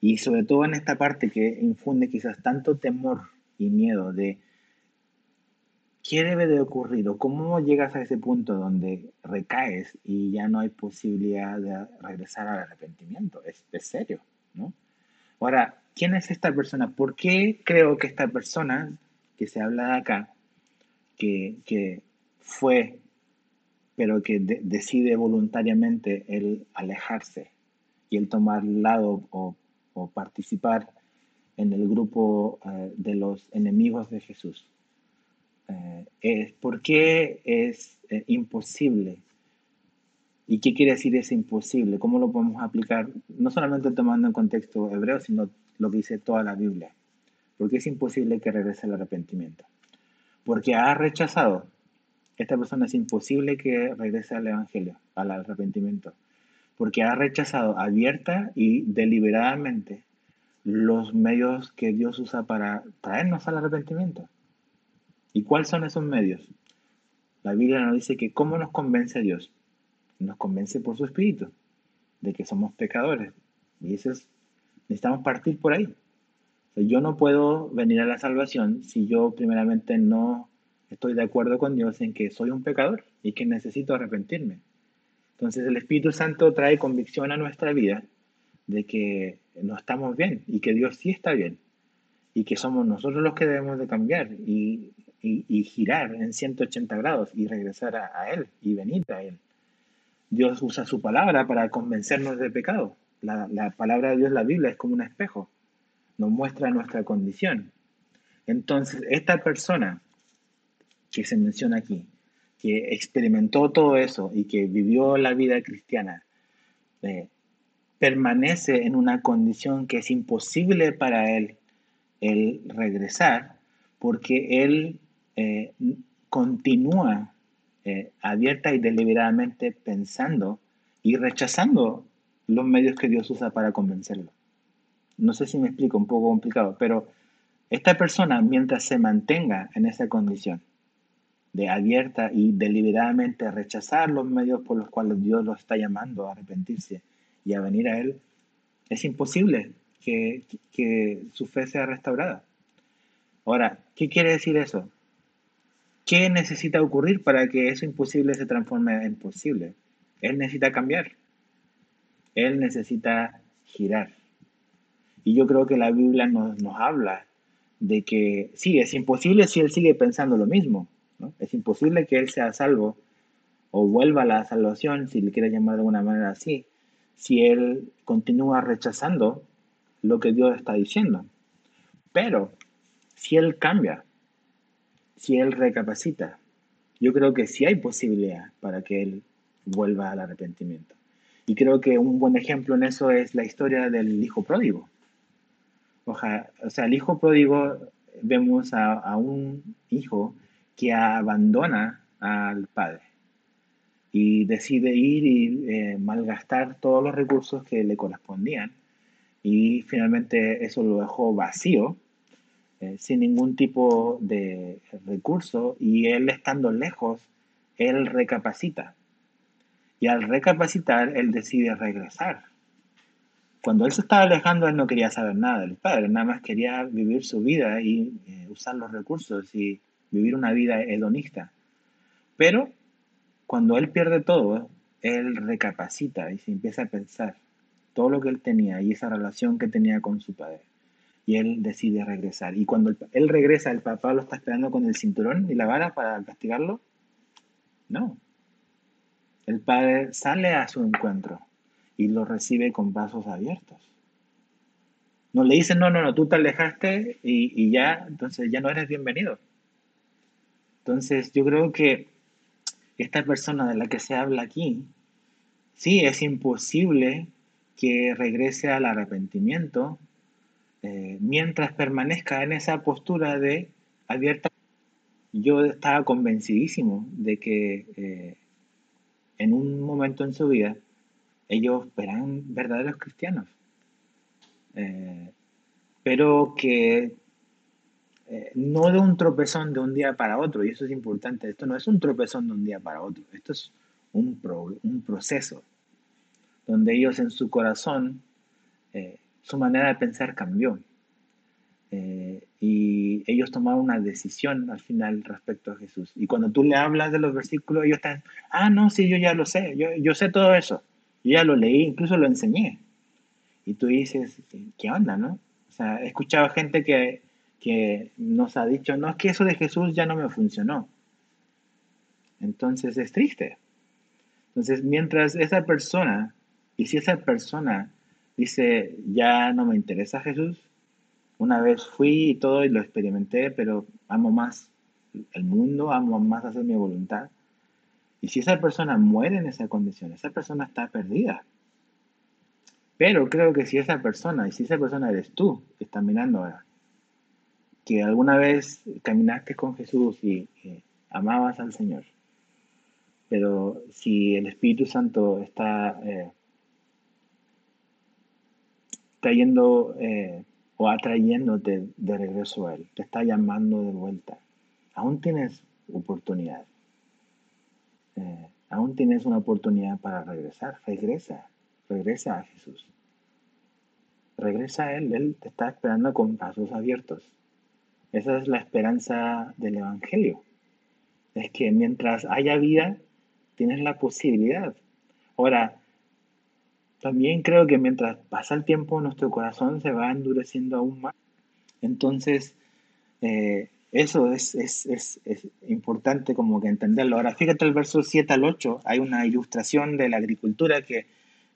Y sobre todo en esta parte que infunde quizás tanto temor y miedo de qué debe de ocurrir o cómo llegas a ese punto donde recaes y ya no hay posibilidad de regresar al arrepentimiento. Es, es serio, ¿no? Ahora, ¿quién es esta persona? ¿Por qué creo que esta persona que se habla de acá, que, que fue, pero que decide voluntariamente el alejarse y el tomar lado o, o participar en el grupo eh, de los enemigos de Jesús? Eh, ¿Por qué es eh, imposible? ¿Y qué quiere decir es imposible? ¿Cómo lo podemos aplicar? No solamente tomando en contexto hebreo, sino lo que dice toda la Biblia. ¿Por qué es imposible que regrese al arrepentimiento? Porque ha rechazado. Esta persona es imposible que regrese al Evangelio, al arrepentimiento. Porque ha rechazado abierta y deliberadamente los medios que Dios usa para traernos al arrepentimiento. ¿Y cuáles son esos medios? La Biblia nos dice que cómo nos convence Dios. Nos convence por su espíritu, de que somos pecadores. Y eso es, necesitamos partir por ahí. yo no puedo venir a la salvación si yo primeramente no estoy de acuerdo con Dios en que soy un pecador y que necesito arrepentirme. Entonces el Espíritu Santo trae convicción a nuestra vida de que no estamos bien y que Dios sí está bien y que somos nosotros los que debemos de cambiar y y, girar en 180 grados y regresar a, Él y venir a Él. Dios usa su palabra para convencernos de pecado. La, la, palabra de Dios, la Biblia, es como un espejo. Nos muestra nuestra condición. Entonces, esta persona que se menciona aquí, que experimentó todo eso y que vivió la vida cristiana, eh, permanece en una condición que es imposible para él el regresar porque él eh, continúa eh, abierta y deliberadamente pensando y rechazando los medios que Dios usa para convencerlo. No sé si me explico, un poco complicado, pero esta persona, mientras se mantenga en esa condición de abierta y deliberadamente rechazar los medios por los cuales Dios lo está llamando a arrepentirse y a venir a Él, es imposible que, que su fe sea restaurada. Ahora, ¿qué quiere decir eso? ¿Qué necesita ocurrir para que eso imposible se transforme en posible? Él necesita cambiar. Él necesita girar. Y yo creo que la Biblia nos, habla de que sí, es imposible si él sigue pensando lo mismo. Es imposible que él sea salvo o vuelva a la salvación, si le quiere llamar de alguna manera así, si él continúa rechazando lo que Dios está diciendo. Pero si él cambia, si él recapacita, yo creo que sí hay posibilidad para que él vuelva al arrepentimiento. Y creo que un buen ejemplo en eso es la historia del hijo pródigo. O sea, el hijo pródigo vemos a, un hijo que abandona al padre y decide ir y eh, malgastar todos los recursos que le correspondían y finalmente eso lo dejó vacío eh, sin ningún tipo de recurso y él estando lejos, él recapacita. Y al recapacitar, él decide regresar. Cuando él se estaba alejando, él no quería saber nada del padre, nada más quería vivir su vida y eh, usar los recursos y vivir una vida hedonista. Pero cuando él pierde todo, él recapacita y se empieza a pensar todo lo que él tenía y esa relación que tenía con su padre y él decide regresar. Y cuando él regresa, el papá lo está esperando con el cinturón y la vara para castigarlo. No. El padre sale a su encuentro y lo recibe con brazos abiertos. No le dice, no, no, no, tú te alejaste y, y ya, entonces ya no eres bienvenido. Entonces yo creo que esta persona de la que se habla aquí, sí, es imposible que regrese al arrepentimiento, eh, mientras permanezca en esa postura de abierta, yo estaba convencidísimo de que eh, en un momento en su vida ellos eran verdaderos cristianos, eh, pero que eh, no de un tropezón de un día para otro, y eso es importante, esto no es un tropezón de un día para otro, esto es un, un proceso, donde ellos en su corazón, eh, su manera de pensar cambió. y ellos tomaron una decisión al final respecto a Jesús. Y cuando tú le hablas de los versículos, ellos están, ah, no, sí, yo ya lo sé, yo, yo sé todo eso. Yo ya lo leí, incluso lo enseñé. Y tú dices, ¿qué onda, no? O sea, he escuchado gente que, que nos ha dicho, no, es que eso de Jesús ya no me funcionó. Entonces es triste. Entonces, mientras esa persona, y si esa persona dice, ya no me interesa Jesús, una vez fui y todo y lo experimenté, pero amo más el mundo, amo más hacer mi voluntad, y si esa persona muere en esa condición, esa persona está perdida. Pero creo que si esa persona, y si esa persona eres tú, que estás mirando ahora, que alguna vez caminaste con Jesús y, amabas al Señor, pero si el Espíritu Santo está eh, trayendo eh, o atrayéndote de regreso a Él, te está llamando de vuelta, aún tienes oportunidad. Eh, aún tienes una oportunidad para regresar. Regresa, regresa a Jesús. Regresa a Él, Él te está esperando con pasos abiertos. Esa es la esperanza del Evangelio. Es que mientras haya vida, tienes la posibilidad. Ahora, también creo que mientras pasa el tiempo, nuestro corazón se va endureciendo aún más. Entonces, eh, eso es, es, es, es, importante como que entenderlo. Ahora, fíjate el verso 7 al 8, hay una ilustración de la agricultura que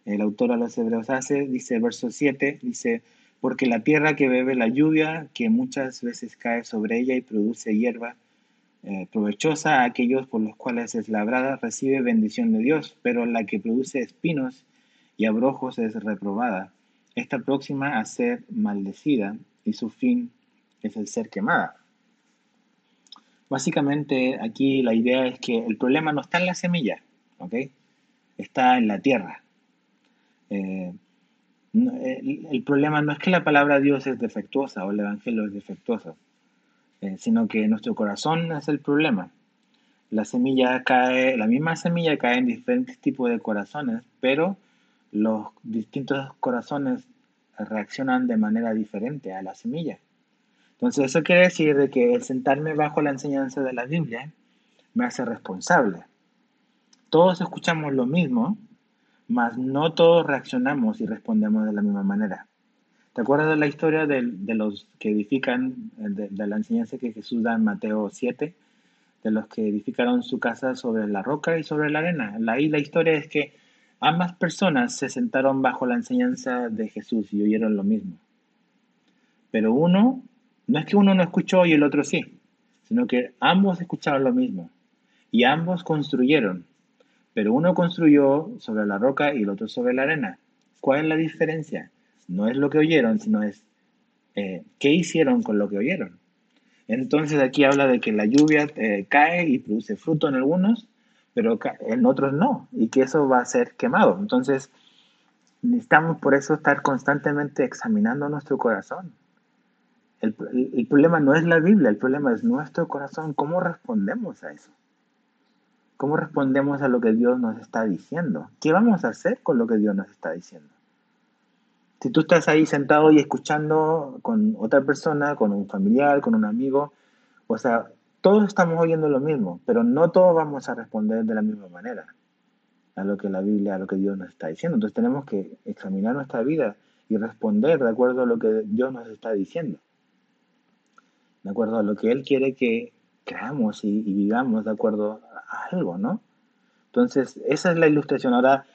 el autor a los hebreos hace, dice verso 7, dice, porque la tierra que bebe la lluvia, que muchas veces cae sobre ella y produce hierba eh, provechosa a aquellos por los cuales es labrada, recibe bendición de Dios, pero la que produce espinos y abrojos es reprobada. Está próxima a ser maldecida y su fin es el ser quemada. Básicamente aquí la idea es que el problema no está en la semilla, ¿ok? Está en la tierra. Eh, el, problema no es que la palabra Dios es defectuosa o el Evangelio es defectuoso, eh, sino que nuestro corazón es el problema. La semilla cae, la misma semilla cae en diferentes tipos de corazones, pero los distintos corazones reaccionan de manera diferente a la semilla. Entonces eso quiere decir de que el sentarme bajo la enseñanza de la Biblia me hace responsable. Todos escuchamos lo mismo, mas no todos reaccionamos y respondemos de la misma manera. ¿Te acuerdas de la historia de, los que edifican, de, la enseñanza que Jesús da en Mateo 7? De los que edificaron su casa sobre la roca y sobre la arena. Ahí la historia es que ambas personas se sentaron bajo la enseñanza de Jesús y oyeron lo mismo. Pero uno no es que uno no escuchó y el otro sí, sino que ambos escucharon lo mismo y ambos construyeron, pero uno construyó sobre la roca y el otro sobre la arena. ¿Cuál es la diferencia? No es lo que oyeron, sino es eh, qué hicieron con lo que oyeron. Entonces aquí habla de que la lluvia eh, cae y produce fruto en algunos, pero en otros no, y que eso va a ser quemado. Entonces necesitamos por eso estar constantemente examinando nuestro corazón el, problema no es la Biblia, el problema es nuestro corazón. ¿Cómo respondemos a eso? ¿Cómo respondemos a lo que Dios nos está diciendo? ¿Qué vamos a hacer con lo que Dios nos está diciendo? Si tú estás ahí sentado y escuchando con otra persona, con un familiar, con un amigo, o sea, todos estamos oyendo lo mismo, pero no todos vamos a responder de la misma manera a lo que la Biblia, a lo que Dios nos está diciendo. Entonces tenemos que examinar nuestra vida y responder de acuerdo a lo que Dios nos está diciendo de acuerdo a lo que Él quiere que creamos y, vivamos de acuerdo a algo, ¿no? Entonces, esa es la ilustración. Ahora,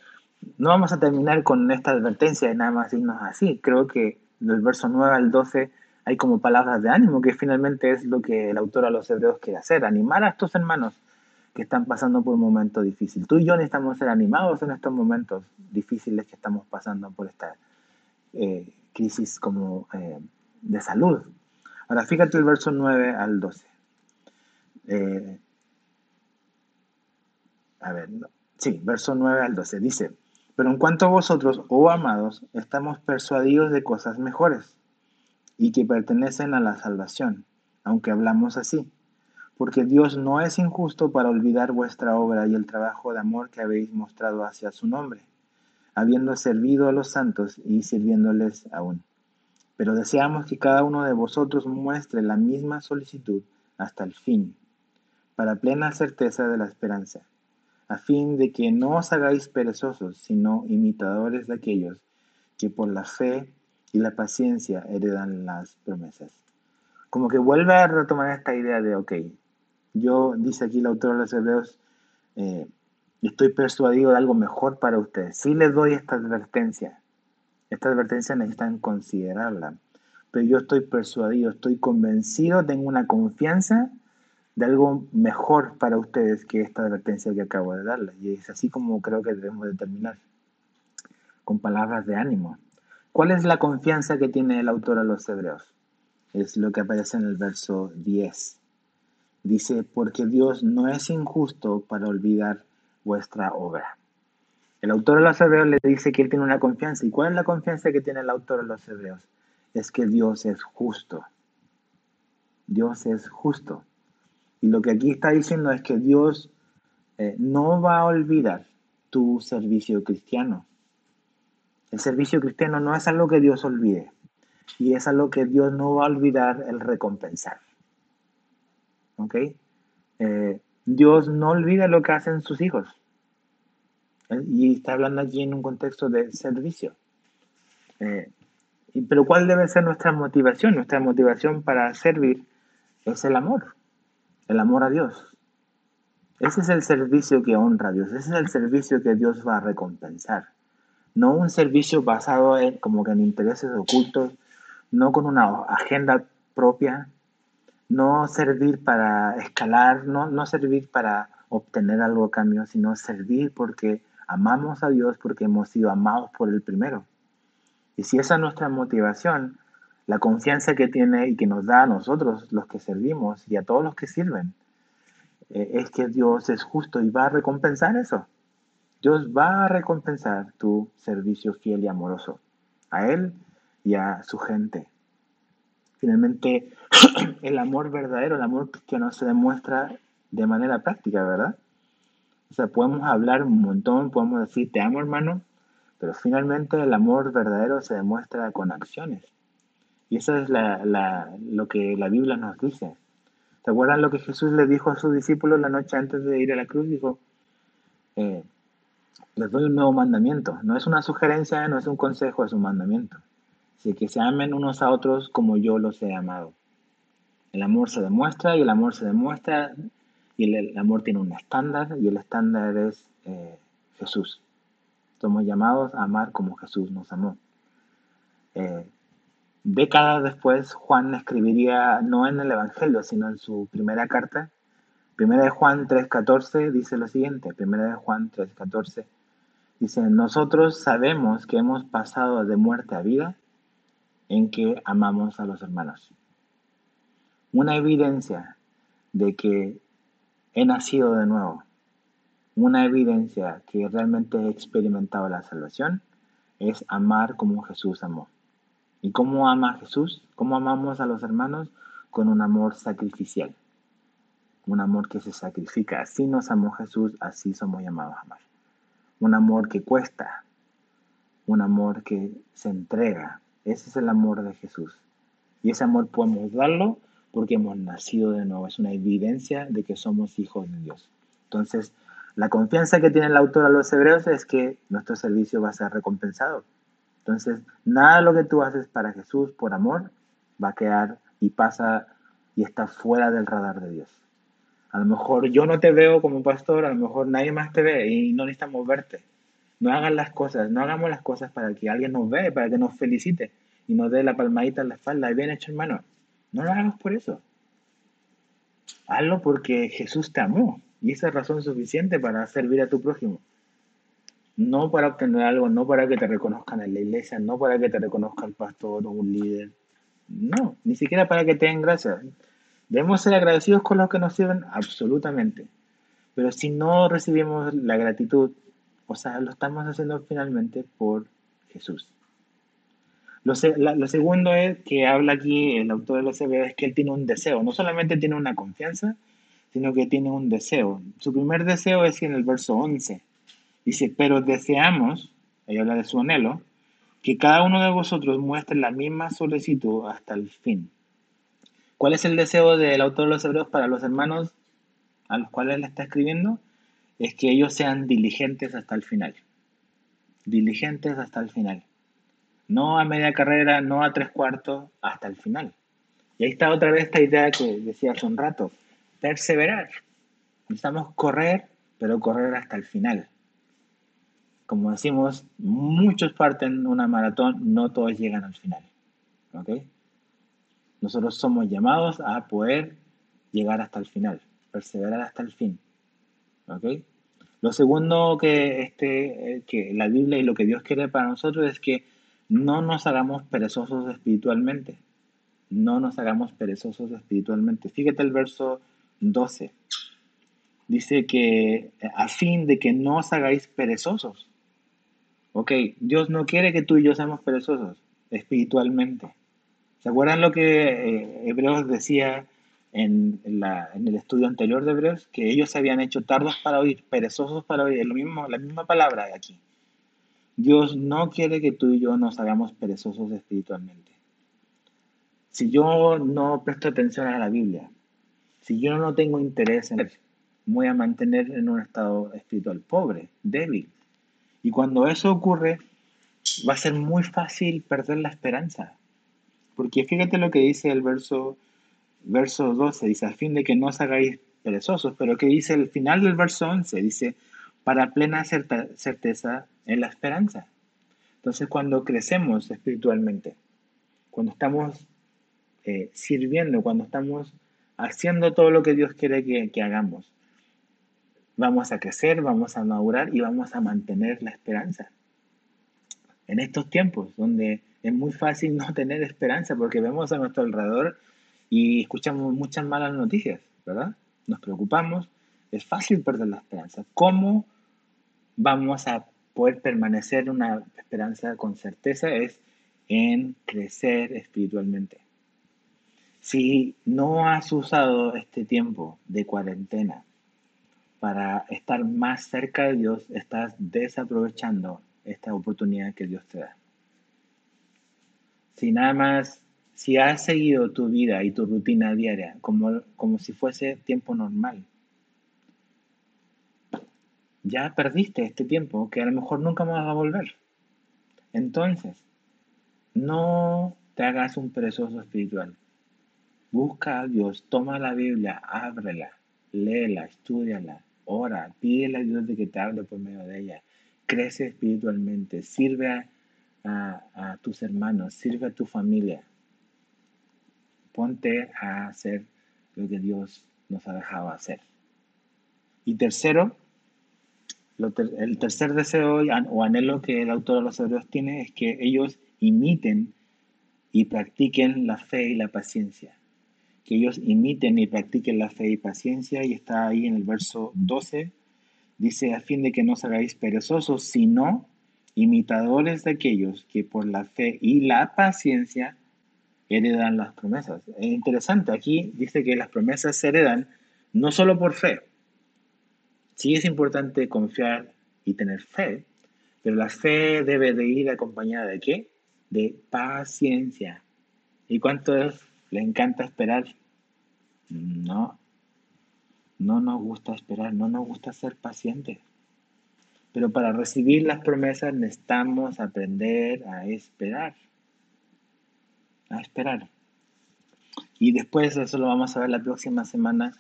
no vamos a terminar con esta advertencia de nada más irnos así. Creo que del verso 9 al 12 hay como palabras de ánimo, que finalmente es lo que el autor a los hebreos quiere hacer, animar a estos hermanos que están pasando por un momento difícil. Tú y yo necesitamos ser animados en estos momentos difíciles que estamos pasando por esta eh, crisis como eh, de salud, Ahora fíjate el verso 9 al 12. Eh, a ver, Sí, verso 9 al 12 dice, pero en cuanto a vosotros, oh amados, estamos persuadidos de cosas mejores y que pertenecen a la salvación, aunque hablamos así, porque Dios no es injusto para olvidar vuestra obra y el trabajo de amor que habéis mostrado hacia su nombre, habiendo servido a los santos y sirviéndoles aún. Pero deseamos que cada uno de vosotros muestre la misma solicitud hasta el fin, para plena certeza de la esperanza a fin de que no os hagáis perezosos, sino imitadores de aquellos que por la fe y la paciencia heredan las promesas. Como que vuelve a retomar esta idea de, ok, yo, dice aquí el autor de los Hebreos, eh, estoy persuadido de algo mejor para ustedes. Sí les doy esta advertencia. Esta advertencia necesitan considerarla. Pero yo estoy persuadido, estoy convencido, tengo una confianza de algo mejor para ustedes que esta advertencia que acabo de darles. Y es así como creo que debemos de terminar, con palabras de ánimo. ¿Cuál es la confianza que tiene el autor a los hebreos? Es lo que aparece en el verso 10. Dice, porque Dios no es injusto para olvidar vuestra obra. El autor de los hebreos le dice que él tiene una confianza. ¿Y cuál es la confianza que tiene el autor de los hebreos? Es que Dios es justo. Dios es justo. Y lo que aquí está diciendo es que Dios eh, no va a olvidar tu servicio cristiano. El servicio cristiano no es algo que Dios olvide. Y es algo que Dios no va a olvidar el recompensar. ¿Ok? Eh, Dios no olvida lo que hacen sus hijos. Eh, y está hablando aquí en un contexto de servicio. pero ¿cuál debe ser nuestra motivación? Nuestra motivación para servir es el amor el amor a Dios. Ese es el servicio que honra a Dios, ese es el servicio que Dios va a recompensar. No un servicio basado en, como que en intereses ocultos, no con una agenda propia, no servir para escalar, no, no servir para obtener algo a cambio, sino servir porque amamos a Dios, porque hemos sido amados por el primero. Y si esa es nuestra motivación, la confianza que tiene y que nos da a nosotros, los que servimos, y a todos los que sirven, eh, es que Dios es justo y va a recompensar eso. Dios va a recompensar tu servicio fiel y amoroso a Él y a su gente. Finalmente, el amor verdadero, el amor que no se demuestra de manera práctica, ¿verdad? O sea, podemos hablar un montón, podemos decir, te amo hermano, pero finalmente el amor verdadero se demuestra con acciones. Y eso es lo que la Biblia nos dice. ¿Se acuerdan lo que Jesús le dijo a sus discípulos la noche antes de ir a la cruz? Dijo, eh, les doy un nuevo mandamiento. No es una sugerencia, no es un consejo, es un mandamiento. Así que se amen unos a otros como yo los he amado. El amor se demuestra y el amor se demuestra y el, amor tiene un estándar y el estándar es eh, Jesús. Somos llamados a amar como Jesús nos amó. Eh, Décadas después, Juan escribiría no en el Evangelio, sino en su primera carta. Primera de Juan 3.14 dice lo siguiente, Primera de Juan 3.14 dice, nosotros sabemos que hemos pasado de muerte a vida en que amamos a los hermanos. Una evidencia de que he nacido de nuevo, una evidencia que realmente he experimentado la salvación, es amar como Jesús amó. ¿Y cómo ama Jesús? ¿Cómo amamos a los hermanos? Con un amor sacrificial. Un amor que se sacrifica. Así nos amó Jesús, así somos llamados a amar. Un amor que cuesta. Un amor que se entrega. Ese es el amor de Jesús. Y ese amor podemos darlo porque hemos nacido de nuevo. Es una evidencia de que somos hijos de Dios. Entonces, la confianza que tiene el autor a los hebreos es que nuestro servicio va a ser recompensado. Entonces, nada de lo que tú haces para Jesús por amor va a quedar y pasa y está fuera del radar de Dios. A lo mejor yo no te veo como pastor, a lo mejor nadie más te ve y no necesitamos verte. No hagan las cosas, no hagamos las cosas para que alguien nos vea, para que nos felicite y nos dé la palmadita en la espalda. Y bien hecho, hermano. No lo hagas por eso. Hazlo porque Jesús te amó y esa es razón suficiente para servir a tu prójimo no para obtener algo, no para que te reconozcan en la iglesia, no para que te reconozca el pastor o un líder. No, ni siquiera para que te den gracias. Debemos ser agradecidos con los que nos sirven absolutamente. Pero si no recibimos la gratitud, o sea, lo estamos haciendo finalmente por Jesús. Lo, segundo es que habla aquí el autor de los Hebreos es que él tiene un deseo, no solamente tiene una confianza, sino que tiene un deseo. Su primer deseo es en el verso 11. Dice, pero deseamos, ahí habla de su anhelo, que cada uno de vosotros muestre la misma solicitud hasta el fin. ¿Cuál es el deseo del autor de los Hebreos para los hermanos a los cuales le está escribiendo? Es que ellos sean diligentes hasta el final. Diligentes hasta el final. No a media carrera, no a tres cuartos, hasta el final. Y ahí está otra vez esta idea que decía hace un rato, perseverar. Necesitamos correr, pero correr hasta el final. Como decimos, muchos parten una maratón, no todos llegan al final. ¿Ok? Nosotros somos llamados a poder llegar hasta el final, perseverar hasta el fin. ¿Ok? Lo segundo que, este, que la Biblia y lo que Dios quiere para nosotros es que no nos hagamos perezosos espiritualmente. No nos hagamos perezosos espiritualmente. Fíjate el verso 12. Dice que a fin de que no os hagáis perezosos. Ok, Dios no quiere que tú y yo seamos perezosos espiritualmente. ¿Se acuerdan lo que eh, Hebreos decía en, en, el estudio anterior de Hebreos? Que ellos se habían hecho tardos para oír, perezosos para oír. Es lo mismo, la misma palabra de aquí. Dios no quiere que tú y yo nos hagamos perezosos espiritualmente. Si yo no presto atención a la Biblia, si yo no tengo interés en voy a mantener en un estado espiritual pobre, débil. Y cuando eso ocurre, va a ser muy fácil perder la esperanza. Porque fíjate lo que dice el verso, verso 12, dice, a fin de que no os hagáis perezosos, pero que dice el final del verso 11, dice, para plena certeza en la esperanza. Entonces, cuando crecemos espiritualmente, cuando estamos eh, sirviendo, cuando estamos haciendo todo lo que Dios quiere que, que hagamos, vamos a crecer, vamos a madurar y vamos a mantener la esperanza. En estos tiempos donde es muy fácil no tener esperanza porque vemos a nuestro alrededor y escuchamos muchas malas noticias, ¿verdad? Nos preocupamos, es fácil perder la esperanza. ¿Cómo vamos a poder permanecer una esperanza con certeza es en crecer espiritualmente. Si no has usado este tiempo de cuarentena para estar más cerca de Dios, estás desaprovechando esta oportunidad que Dios te da. Si nada más, si has seguido tu vida y tu rutina diaria como, como si fuese tiempo normal, ya perdiste este tiempo que a lo mejor nunca más va a volver. Entonces, no te hagas un perezoso espiritual. Busca a Dios, toma la Biblia, ábrela, léela, estudiala, ora, pídele a Dios de que te hable por medio de ella. Crece espiritualmente, sirve a, tus hermanos, sirve a tu familia. Ponte a hacer lo que Dios nos ha dejado hacer. Y tercero, el tercer deseo o anhelo que el autor de los hebreos tiene es que ellos imiten y practiquen la fe y la paciencia. Que ellos imiten y practiquen la fe y paciencia. Y está ahí en el verso 12. Dice, a fin de que no os hagáis perezosos, sino imitadores de aquellos que por la fe y la paciencia heredan las promesas. Es interesante, aquí dice que las promesas se heredan no solo por fe, Sí es importante confiar y tener fe, pero la fe debe de ir acompañada de qué? De paciencia. ¿Y cuánto le encanta esperar? No, no nos gusta esperar, no nos gusta ser pacientes. Pero para recibir las promesas necesitamos aprender a esperar. A esperar. Y después eso lo vamos a ver la próxima semana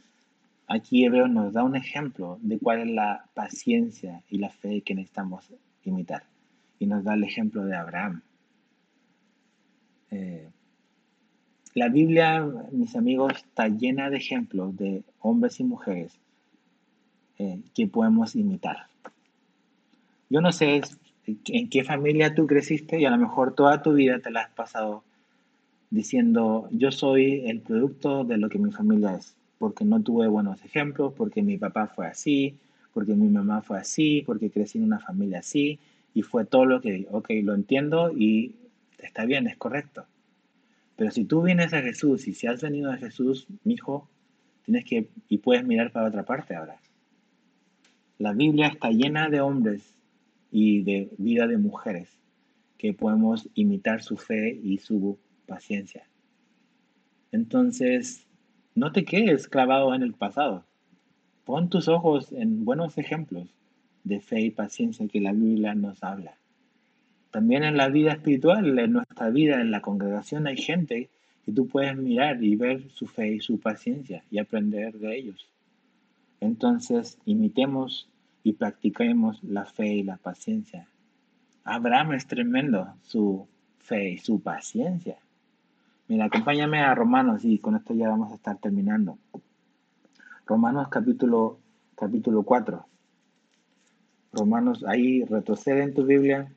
Aquí Hebreo nos da un ejemplo de cuál es la paciencia y la fe que necesitamos imitar. Y nos da el ejemplo de Abraham. Eh, la Biblia, mis amigos, está llena de ejemplos de hombres y mujeres eh, que podemos imitar. Yo no sé en qué familia tú creciste y a lo mejor toda tu vida te la has pasado diciendo, yo soy el producto de lo que mi familia es porque no tuve buenos ejemplos, porque mi papá fue así, porque mi mamá fue así, porque crecí en una familia así, y fue todo lo que, ok, lo entiendo y está bien, es correcto. Pero si tú vienes a Jesús y si has venido a Jesús, mi hijo, tienes que, y puedes mirar para otra parte ahora. La Biblia está llena de hombres y de vida de mujeres que podemos imitar su fe y su paciencia. Entonces, no te quedes clavado en el pasado. Pon tus ojos en buenos ejemplos de fe y paciencia que la Biblia nos habla. También en la vida espiritual, en nuestra vida, en la congregación, hay gente que tú puedes mirar y ver su fe y su paciencia y aprender de ellos. Entonces, imitemos y practiquemos la fe y la paciencia. Abraham es tremendo, su fe y su paciencia. Mira, acompáñame a Romanos y con esto ya vamos a estar terminando. Romanos capítulo, capítulo 4. Romanos, ahí retrocede en tu Biblia.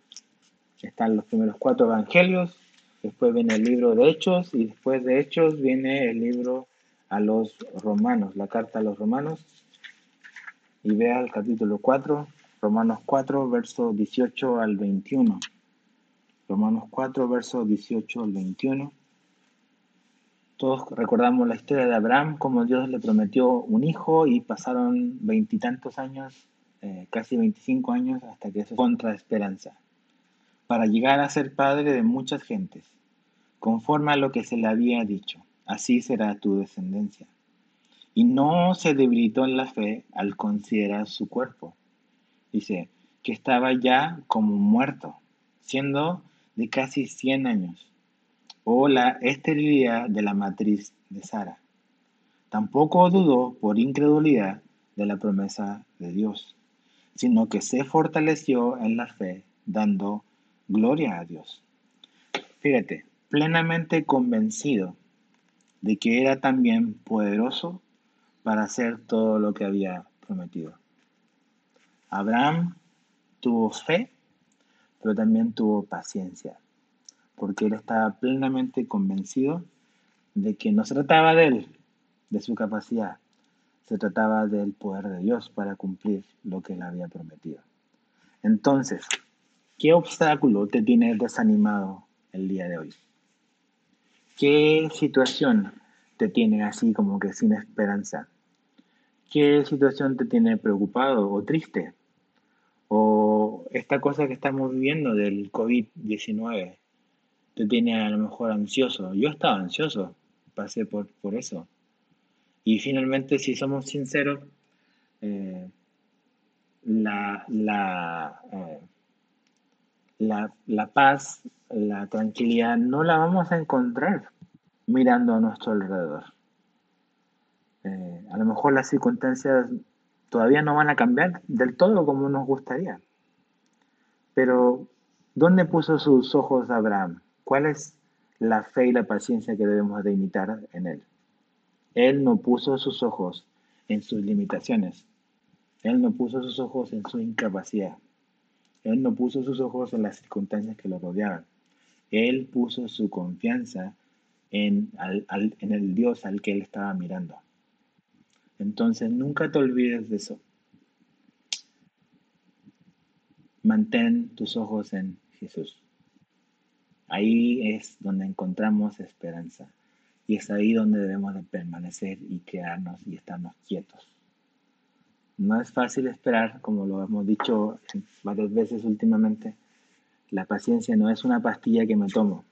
Están los primeros cuatro evangelios. Después viene el libro de Hechos y después de Hechos viene el libro a los romanos, la carta a los romanos. Y vea el capítulo 4, Romanos 4, verso 18 al 21. Romanos 4, verso 18 al 21. Todos recordamos la historia de Abraham, como Dios le prometió un hijo y pasaron veintitantos años, eh, casi veinticinco años, hasta que eso contra esperanza, para llegar a ser padre de muchas gentes, conforme a lo que se le había dicho, así será tu descendencia. Y no se debilitó en la fe al considerar su cuerpo. Dice que estaba ya como muerto, siendo de casi cien años o la esterilidad de la matriz de Sara. Tampoco dudó por incredulidad de la promesa de Dios, sino que se fortaleció en la fe, dando gloria a Dios. Fíjate, plenamente convencido de que era también poderoso para hacer todo lo que había prometido. Abraham tuvo fe, pero también tuvo paciencia porque él estaba plenamente convencido de que no se trataba de él, de su capacidad, se trataba del poder de Dios para cumplir lo que él había prometido. Entonces, ¿qué obstáculo te tiene desanimado el día de hoy? ¿Qué situación te tiene así como que sin esperanza? ¿Qué situación te tiene preocupado o triste? O esta cosa que estamos viviendo del COVID-19 te tiene a lo mejor ansioso. Yo estaba ansioso, pasé por, por eso. Y finalmente, si somos sinceros, eh, la, la, eh, la, la, paz, la tranquilidad, no la vamos a encontrar mirando a nuestro alrededor. Eh, a lo mejor las circunstancias todavía no van a cambiar del todo como nos gustaría. Pero, ¿dónde puso sus ojos Abraham? ¿Cuál es la fe y la paciencia que debemos de imitar en Él? Él no puso sus ojos en sus limitaciones. Él no puso sus ojos en su incapacidad. Él no puso sus ojos en las circunstancias que lo rodeaban. Él puso su confianza en, en el Dios al que él estaba mirando. Entonces nunca te olvides de eso. Mantén tus ojos en Jesús. Ahí es donde encontramos esperanza. Y es ahí donde debemos de permanecer y quedarnos y estarnos quietos. No es fácil esperar, como lo hemos dicho varias veces últimamente. La paciencia no es una pastilla que me tomo,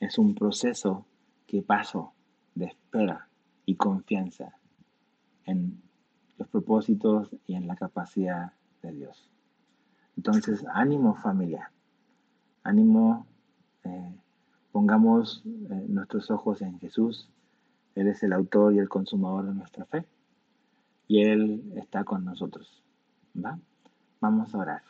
es un proceso que paso de espera y confianza en los propósitos y en la capacidad de Dios. Entonces, ánimo familia, ánimo eh, pongamos eh, nuestros ojos en Jesús. Él es el autor y el consumador de nuestra fe. Y Él está con nosotros. ¿va? Vamos a orar.